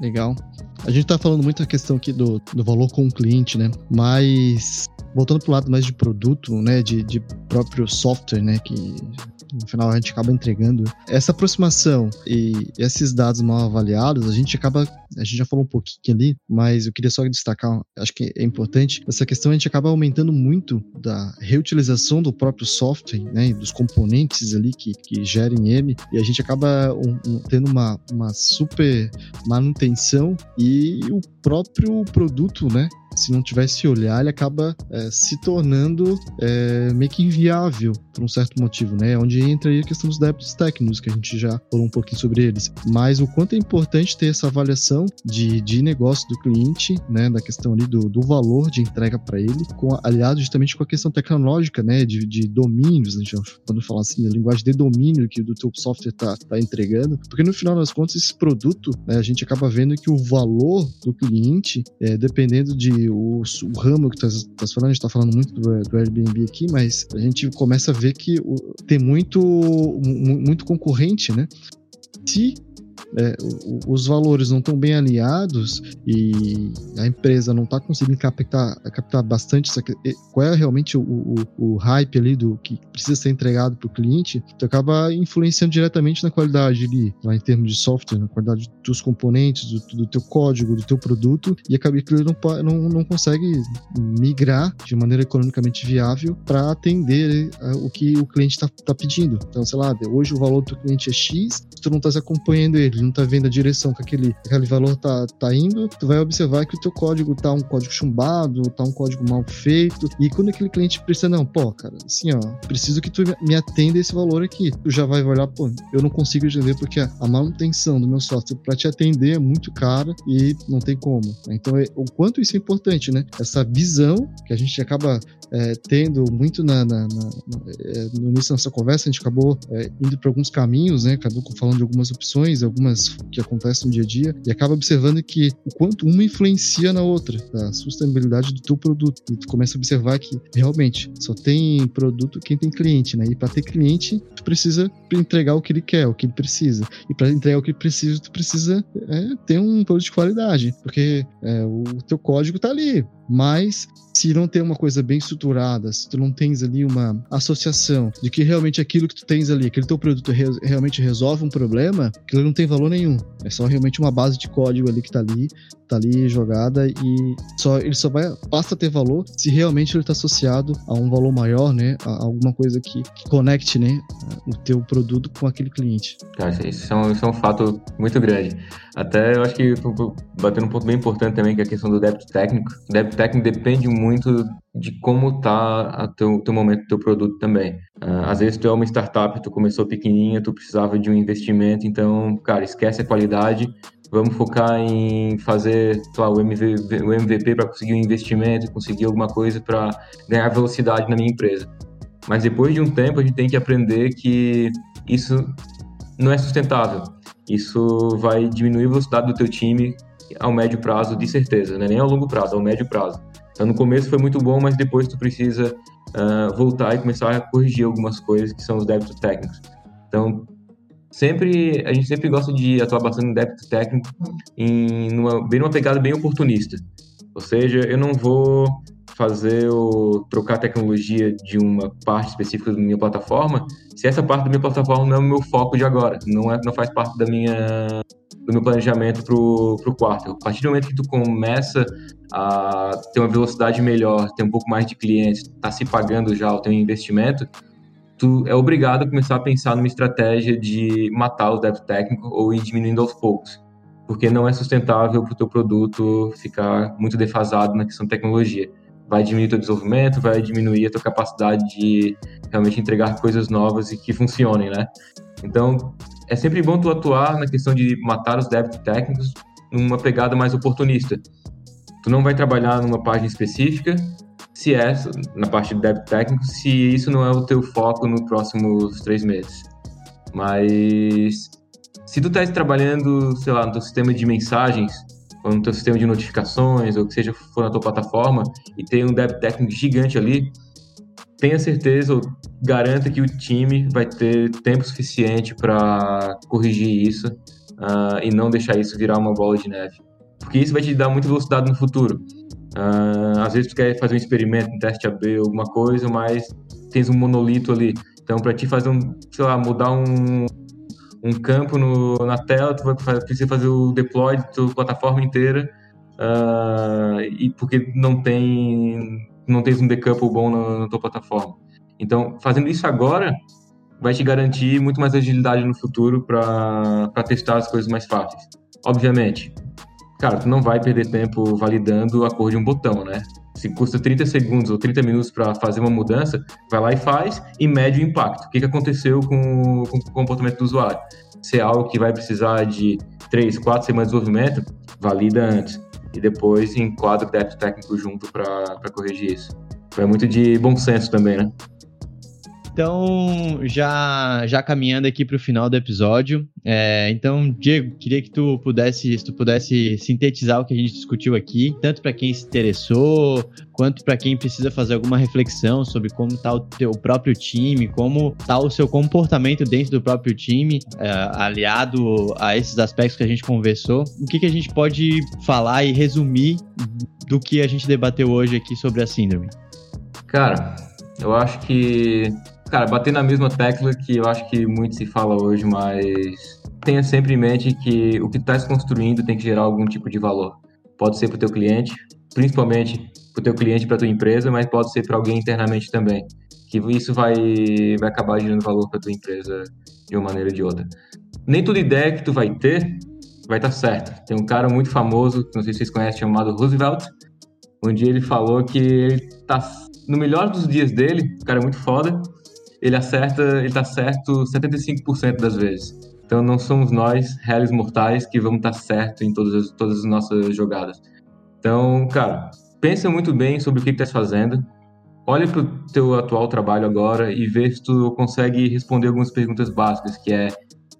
Legal. A gente está falando muito a questão aqui do, do valor com o cliente, né? Mas voltando para o lado mais de produto, né, de, de próprio software, né, que no final a gente acaba entregando. Essa aproximação e esses dados mal avaliados, a gente acaba, a gente já falou um pouquinho ali, mas eu queria só destacar, acho que é importante, essa questão a gente acaba aumentando muito da reutilização do próprio software, né, dos componentes ali que, que gerem ele, e a gente acaba um, um, tendo uma, uma super manutenção e o próprio produto, né, se não tivesse olhar, ele acaba é, se tornando é, meio que inviável por um certo motivo, né? Onde entra aí a questão dos débitos técnicos, que a gente já falou um pouquinho sobre eles. Mas o quanto é importante ter essa avaliação de, de negócio do cliente, né? Da questão ali do, do valor de entrega para ele, com, aliado justamente com a questão tecnológica, né? De, de domínios, né? quando fala assim, a linguagem de domínio que o teu software tá, tá entregando, porque no final das contas, esse produto, né, a gente acaba vendo que o valor do cliente, é, dependendo de o, o ramo que tu estás falando, a gente está falando muito do, do, Airbnb aqui, mas a gente começa a ver que o, tem muito, muito concorrente, né? Se é, os valores não estão bem alinhados e a empresa não está conseguindo captar, captar bastante qual é realmente o, o, o, hype ali do que precisa ser entregado para o cliente, tu acaba influenciando diretamente na qualidade ali, lá em termos de software, na qualidade dos componentes, do, do teu código, do teu produto, e acaba que ele não, não, não consegue migrar de maneira economicamente viável para atender uh, o que o cliente está tá pedindo. Então, sei lá, hoje o valor do cliente é X, tu não está acompanhando ele, não tá vendo a direção que aquele, aquele valor tá, tá indo, tu vai observar que o teu código tá um código chumbado, tá um código mal feito. E quando aquele cliente precisa, não, pô, cara, assim, ó, preciso que tu me atenda esse valor aqui. Tu já vai olhar, pô, eu não consigo entender porque a manutenção do meu software para te atender é muito cara e não tem como. Então, é, o quanto isso é importante, né? Essa visão que a gente acaba é, tendo muito na, na, na, é, no início da nossa conversa, a gente acabou é, indo para alguns caminhos, né? Acabou falando de algumas opções, algumas que acontecem no dia a dia, e acaba observando que o quanto uma influencia na outra, a sustentabilidade do teu produto. E tu começa a observar que realmente só tem produto quem tem cliente, né? E para ter cliente, tu precisa entregar o que ele quer, o que ele precisa. E para entregar o que ele precisa, tu precisa é, ter um produto de qualidade, porque é, o teu código tá ali, mas se não tem uma coisa bem estruturada, se tu não tens ali uma associação de que realmente aquilo que tu tens ali, aquele teu produto re realmente resolve um problema, aquilo não tem valor nenhum. É só realmente uma base de código ali que tá ali, tá ali jogada e só ele só vai passa a ter valor se realmente ele está associado a um valor maior, né, a alguma coisa que, que conecte, né, o teu produto com aquele cliente. Cara, isso é um, isso é um fato muito grande. Até eu acho que batendo um ponto bem importante também que é a questão do débito técnico. Débito técnico depende muito de como tá o teu, teu momento do teu produto também. Uh, às vezes tu é uma startup, tu começou pequenininha, tu precisava de um investimento, então, cara, esquece a qualidade, vamos focar em fazer lá, o, MVP, o MVP para conseguir um investimento, conseguir alguma coisa para ganhar velocidade na minha empresa. Mas depois de um tempo a gente tem que aprender que isso não é sustentável. Isso vai diminuir a velocidade do teu time ao médio prazo, de certeza, né? nem ao longo prazo, ao médio prazo. Então, no começo foi muito bom, mas depois tu precisa uh, voltar e começar a corrigir algumas coisas que são os débitos técnicos. Então, sempre a gente sempre gosta de atuar bastante no débito técnico em numa, bem numa pegada bem oportunista. Ou seja, eu não vou fazer o trocar a tecnologia de uma parte específica da minha plataforma, se essa parte da minha plataforma não é o meu foco de agora, não é não faz parte da minha do meu planejamento para o quarto. A partir do momento que tu começa a ter uma velocidade melhor, ter um pouco mais de clientes, está se pagando já o teu investimento, tu é obrigado a começar a pensar numa estratégia de matar o débito técnico ou ir diminuindo aos poucos, porque não é sustentável para o teu produto ficar muito defasado na questão de tecnologia vai diminuir teu desenvolvimento, vai diminuir a tua capacidade de realmente entregar coisas novas e que funcionem, né? Então, é sempre bom tu atuar na questão de matar os débitos técnicos numa pegada mais oportunista. Tu não vai trabalhar numa página específica, se é na parte de débito técnico, se isso não é o teu foco nos próximos três meses. Mas se tu tá trabalhando, sei lá, no teu sistema de mensagens, ou no teu sistema de notificações, ou que seja for na tua plataforma, e tem um débito técnico gigante ali, tenha certeza ou garanta que o time vai ter tempo suficiente para corrigir isso uh, e não deixar isso virar uma bola de neve. Porque isso vai te dar muita velocidade no futuro. Uh, às vezes tu quer fazer um experimento, um teste AB, alguma coisa, mas tens um monolito ali. Então, para te fazer um, sei lá, mudar um, um campo no, na tela, tu vai precisar fazer o deploy da tua plataforma inteira, uh, e porque não tem não tens um decouple bom na, na tua plataforma. Então, fazendo isso agora, vai te garantir muito mais agilidade no futuro para testar as coisas mais fáceis. Obviamente, cara, tu não vai perder tempo validando a cor de um botão, né? Se custa 30 segundos ou 30 minutos para fazer uma mudança, vai lá e faz e mede o impacto. O que, que aconteceu com, com o comportamento do usuário? Se é algo que vai precisar de 3, 4 semanas de desenvolvimento, valida antes e depois enquadra o débito técnico junto para corrigir isso. Então é muito de bom senso também, né? Então, já, já caminhando aqui para o final do episódio, é, então, Diego, queria que tu pudesse, se tu pudesse sintetizar o que a gente discutiu aqui, tanto para quem se interessou, quanto para quem precisa fazer alguma reflexão sobre como está o teu próprio time, como está o seu comportamento dentro do próprio time, é, aliado a esses aspectos que a gente conversou. O que, que a gente pode falar e resumir do que a gente debateu hoje aqui sobre a síndrome? Cara, eu acho que Cara, bater na mesma tecla que eu acho que muito se fala hoje, mas tenha sempre em mente que o que tu estás construindo tem que gerar algum tipo de valor. Pode ser para o teu cliente, principalmente para o teu cliente, para tua empresa, mas pode ser para alguém internamente também. Que isso vai, vai acabar gerando valor para tua empresa de uma maneira ou de outra. Nem toda ideia que tu vai ter vai estar tá certa. Tem um cara muito famoso, não sei se vocês conhecem, chamado Roosevelt. Dia ele falou que ele tá no melhor dos dias dele, o cara é muito foda, ele acerta, ele tá certo 75% das vezes. Então não somos nós, réis mortais, que vamos estar tá certo em todas as, todas as nossas jogadas. Então, cara, pensa muito bem sobre o que, estás fazendo. Olha para o teu atual trabalho agora e vê se tu consegue responder algumas perguntas básicas, que é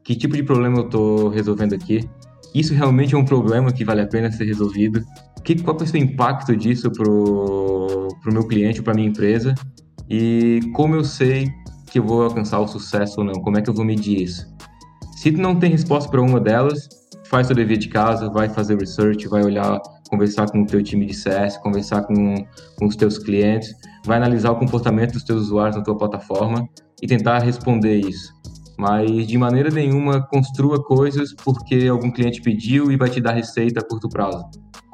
que tipo de problema eu estou resolvendo aqui? Isso realmente é um problema que vale a pena ser resolvido? Que, qual é o impacto disso para o meu cliente, para minha empresa? E como eu sei que eu vou alcançar o sucesso ou não? Como é que eu vou medir isso? Se tu não tem resposta para uma delas, faz seu dever de casa, vai fazer research, vai olhar, conversar com o teu time de CS, conversar com, com os teus clientes, vai analisar o comportamento dos teus usuários na tua plataforma e tentar responder isso. Mas de maneira nenhuma construa coisas porque algum cliente pediu e vai te dar receita a curto prazo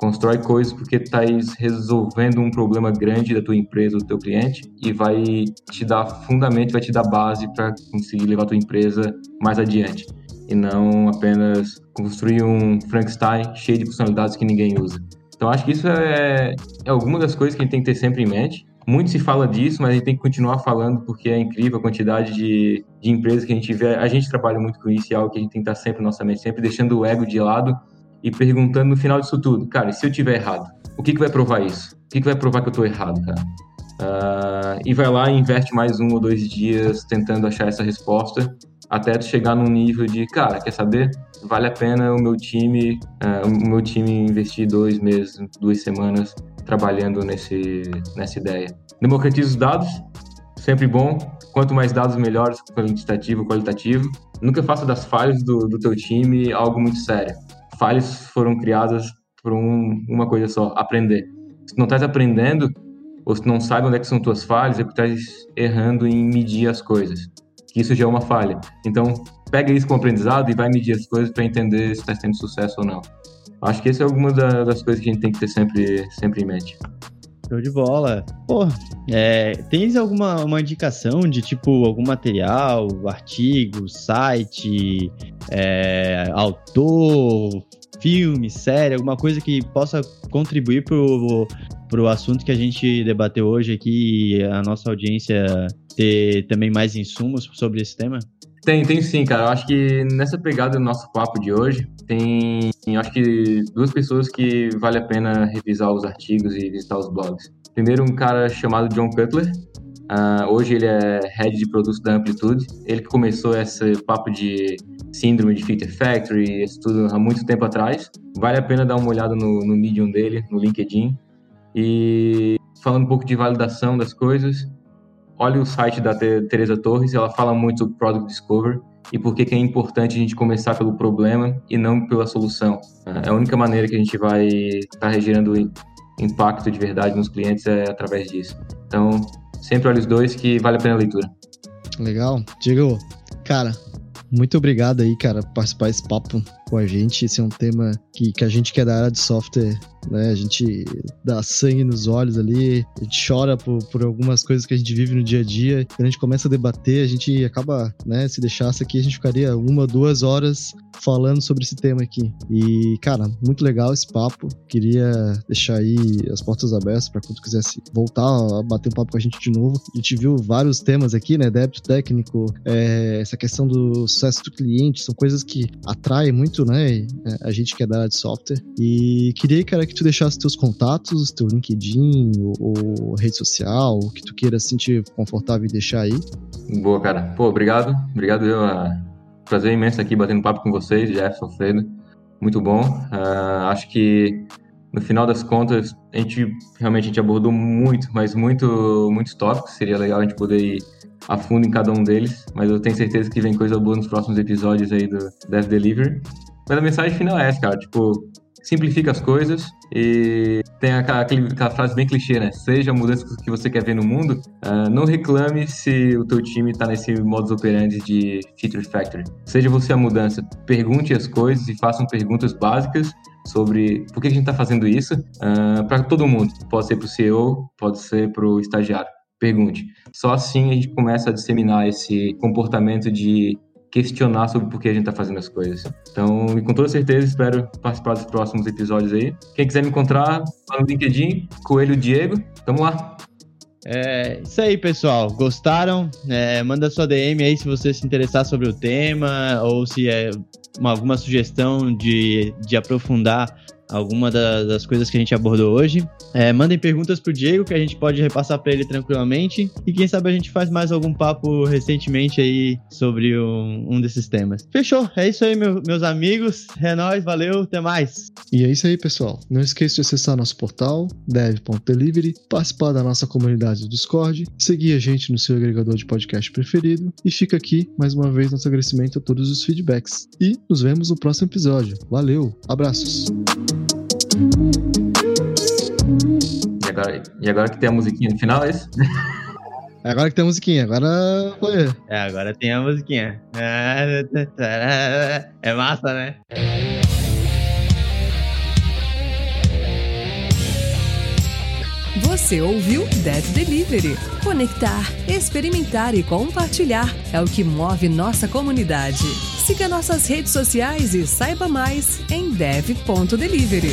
constrói coisas porque estás resolvendo um problema grande da tua empresa, do teu cliente, e vai te dar fundamento, vai te dar base para conseguir levar a tua empresa mais adiante. E não apenas construir um Frankenstein cheio de funcionalidades que ninguém usa. Então acho que isso é, é alguma das coisas que a gente tem que ter sempre em mente. Muito se fala disso, mas a gente tem que continuar falando porque é incrível a quantidade de, de empresas que a gente vê. A gente trabalha muito com isso e é algo que a gente tem que estar sempre na nossa mente, sempre deixando o ego de lado e perguntando no final disso tudo, cara, se eu tiver errado? O que, que vai provar isso? O que, que vai provar que eu estou errado, cara? Uh, e vai lá e investe mais um ou dois dias tentando achar essa resposta até chegar num nível de, cara, quer saber? Vale a pena o meu time, uh, o meu time investir dois meses, duas semanas trabalhando nesse, nessa ideia. Democratiza os dados, sempre bom. Quanto mais dados, melhores, quantitativo, qualitativo. Nunca faça das falhas do, do teu time algo muito sério falhas foram criadas por um, uma coisa só, aprender. Se não estás aprendendo, ou se não sabe onde é que são tuas falhas, é porque estás errando em medir as coisas. Isso já é uma falha. Então, pega isso como aprendizado e vai medir as coisas para entender se está tendo sucesso ou não. Acho que essa é alguma das coisas que a gente tem que ter sempre, sempre em mente. Show de bola. Pô, é, tens alguma uma indicação de tipo algum material, artigo, site, é, autor, filme, série, alguma coisa que possa contribuir pro, pro assunto que a gente debateu hoje aqui e a nossa audiência ter também mais insumos sobre esse tema? Tem, tem sim, cara. Eu acho que nessa pegada do nosso papo de hoje, tem acho que duas pessoas que vale a pena revisar os artigos e visitar os blogs. Primeiro, um cara chamado John Cutler. Uh, hoje ele é head de produtos da Amplitude. Ele que começou esse papo de síndrome de Feature Factory, esse tudo há muito tempo atrás. Vale a pena dar uma olhada no, no Medium dele, no LinkedIn. E falando um pouco de validação das coisas, olhe o site da Teresa Torres, ela fala muito sobre Product Discovery e por que é importante a gente começar pelo problema e não pela solução. É a única maneira que a gente vai estar tá regerando impacto de verdade nos clientes é através disso. Então, sempre olhe os dois que vale a pena a leitura. Legal. Diego, cara, muito obrigado aí, cara, por participar desse papo com a gente. Esse é um tema que, que a gente que é da área de software né? A gente dá sangue nos olhos ali, a gente chora por, por algumas coisas que a gente vive no dia a dia. Quando a gente começa a debater, a gente acaba, né? Se deixasse aqui, a gente ficaria uma, duas horas falando sobre esse tema aqui. E, cara, muito legal esse papo. Queria deixar aí as portas abertas para quando quisesse voltar a bater um papo com a gente de novo. A gente viu vários temas aqui, né? Débito técnico, é, essa questão do sucesso do cliente, são coisas que atraem muito, né? A gente que é da área de software. E queria, cara, que tu deixasse teus contatos, teu LinkedIn ou, ou rede social, o que tu queira sentir confortável em deixar aí. Boa, cara. Pô, obrigado. Obrigado, eu. Uh, prazer imenso aqui batendo papo com vocês, Jefferson, Alfredo. Muito bom. Uh, acho que no final das contas, a gente realmente a gente abordou muito, mas muito, muitos tópicos. Seria legal a gente poder ir a fundo em cada um deles, mas eu tenho certeza que vem coisa boa nos próximos episódios aí do Dev Delivery. Mas a mensagem final é essa, cara. Tipo, simplifica as coisas e tem aquela, aquela, frase bem clichê, né? Seja a mudança que você quer ver no mundo, uh, não reclame se o teu time está nesse modus operandi de feature factory. Seja você a mudança. Pergunte as coisas e façam perguntas básicas sobre por que a gente está fazendo isso uh, ah, para todo mundo. Pode ser para o CEO, pode ser para o estagiário. Pergunte. Só assim a gente começa a disseminar esse comportamento de questionar sobre por que a gente está fazendo as coisas. Então, com toda certeza, espero participar dos próximos episódios aí. Quem quiser me encontrar lá no LinkedIn, Coelho Diego, tamo lá. É isso aí, pessoal. Gostaram? É, manda sua DM aí se você se interessar sobre o tema ou se é uma, alguma sugestão de, de aprofundar alguma da, das coisas que a gente abordou hoje. É, mandem perguntas pro Diego que a gente pode repassar para ele tranquilamente. E quem sabe a gente faz mais algum papo recentemente aí sobre um, um desses temas. Fechou? É isso aí, meu, meus amigos. É nóis, valeu, até mais. E é isso aí, pessoal. Não esqueça de acessar nosso portal, dev.delivery, participar da nossa comunidade do Discord, seguir a gente no seu agregador de podcast preferido. E fica aqui, mais uma vez, nosso agradecimento a todos os feedbacks. E nos vemos no próximo episódio. Valeu, abraços! Agora, e agora que tem a musiquinha no final, é isso? É agora que tem a musiquinha, agora foi. É, agora tem a musiquinha. É massa, né? Você ouviu Dev Delivery. Conectar, experimentar e compartilhar é o que move nossa comunidade. Siga nossas redes sociais e saiba mais em dev.delivery.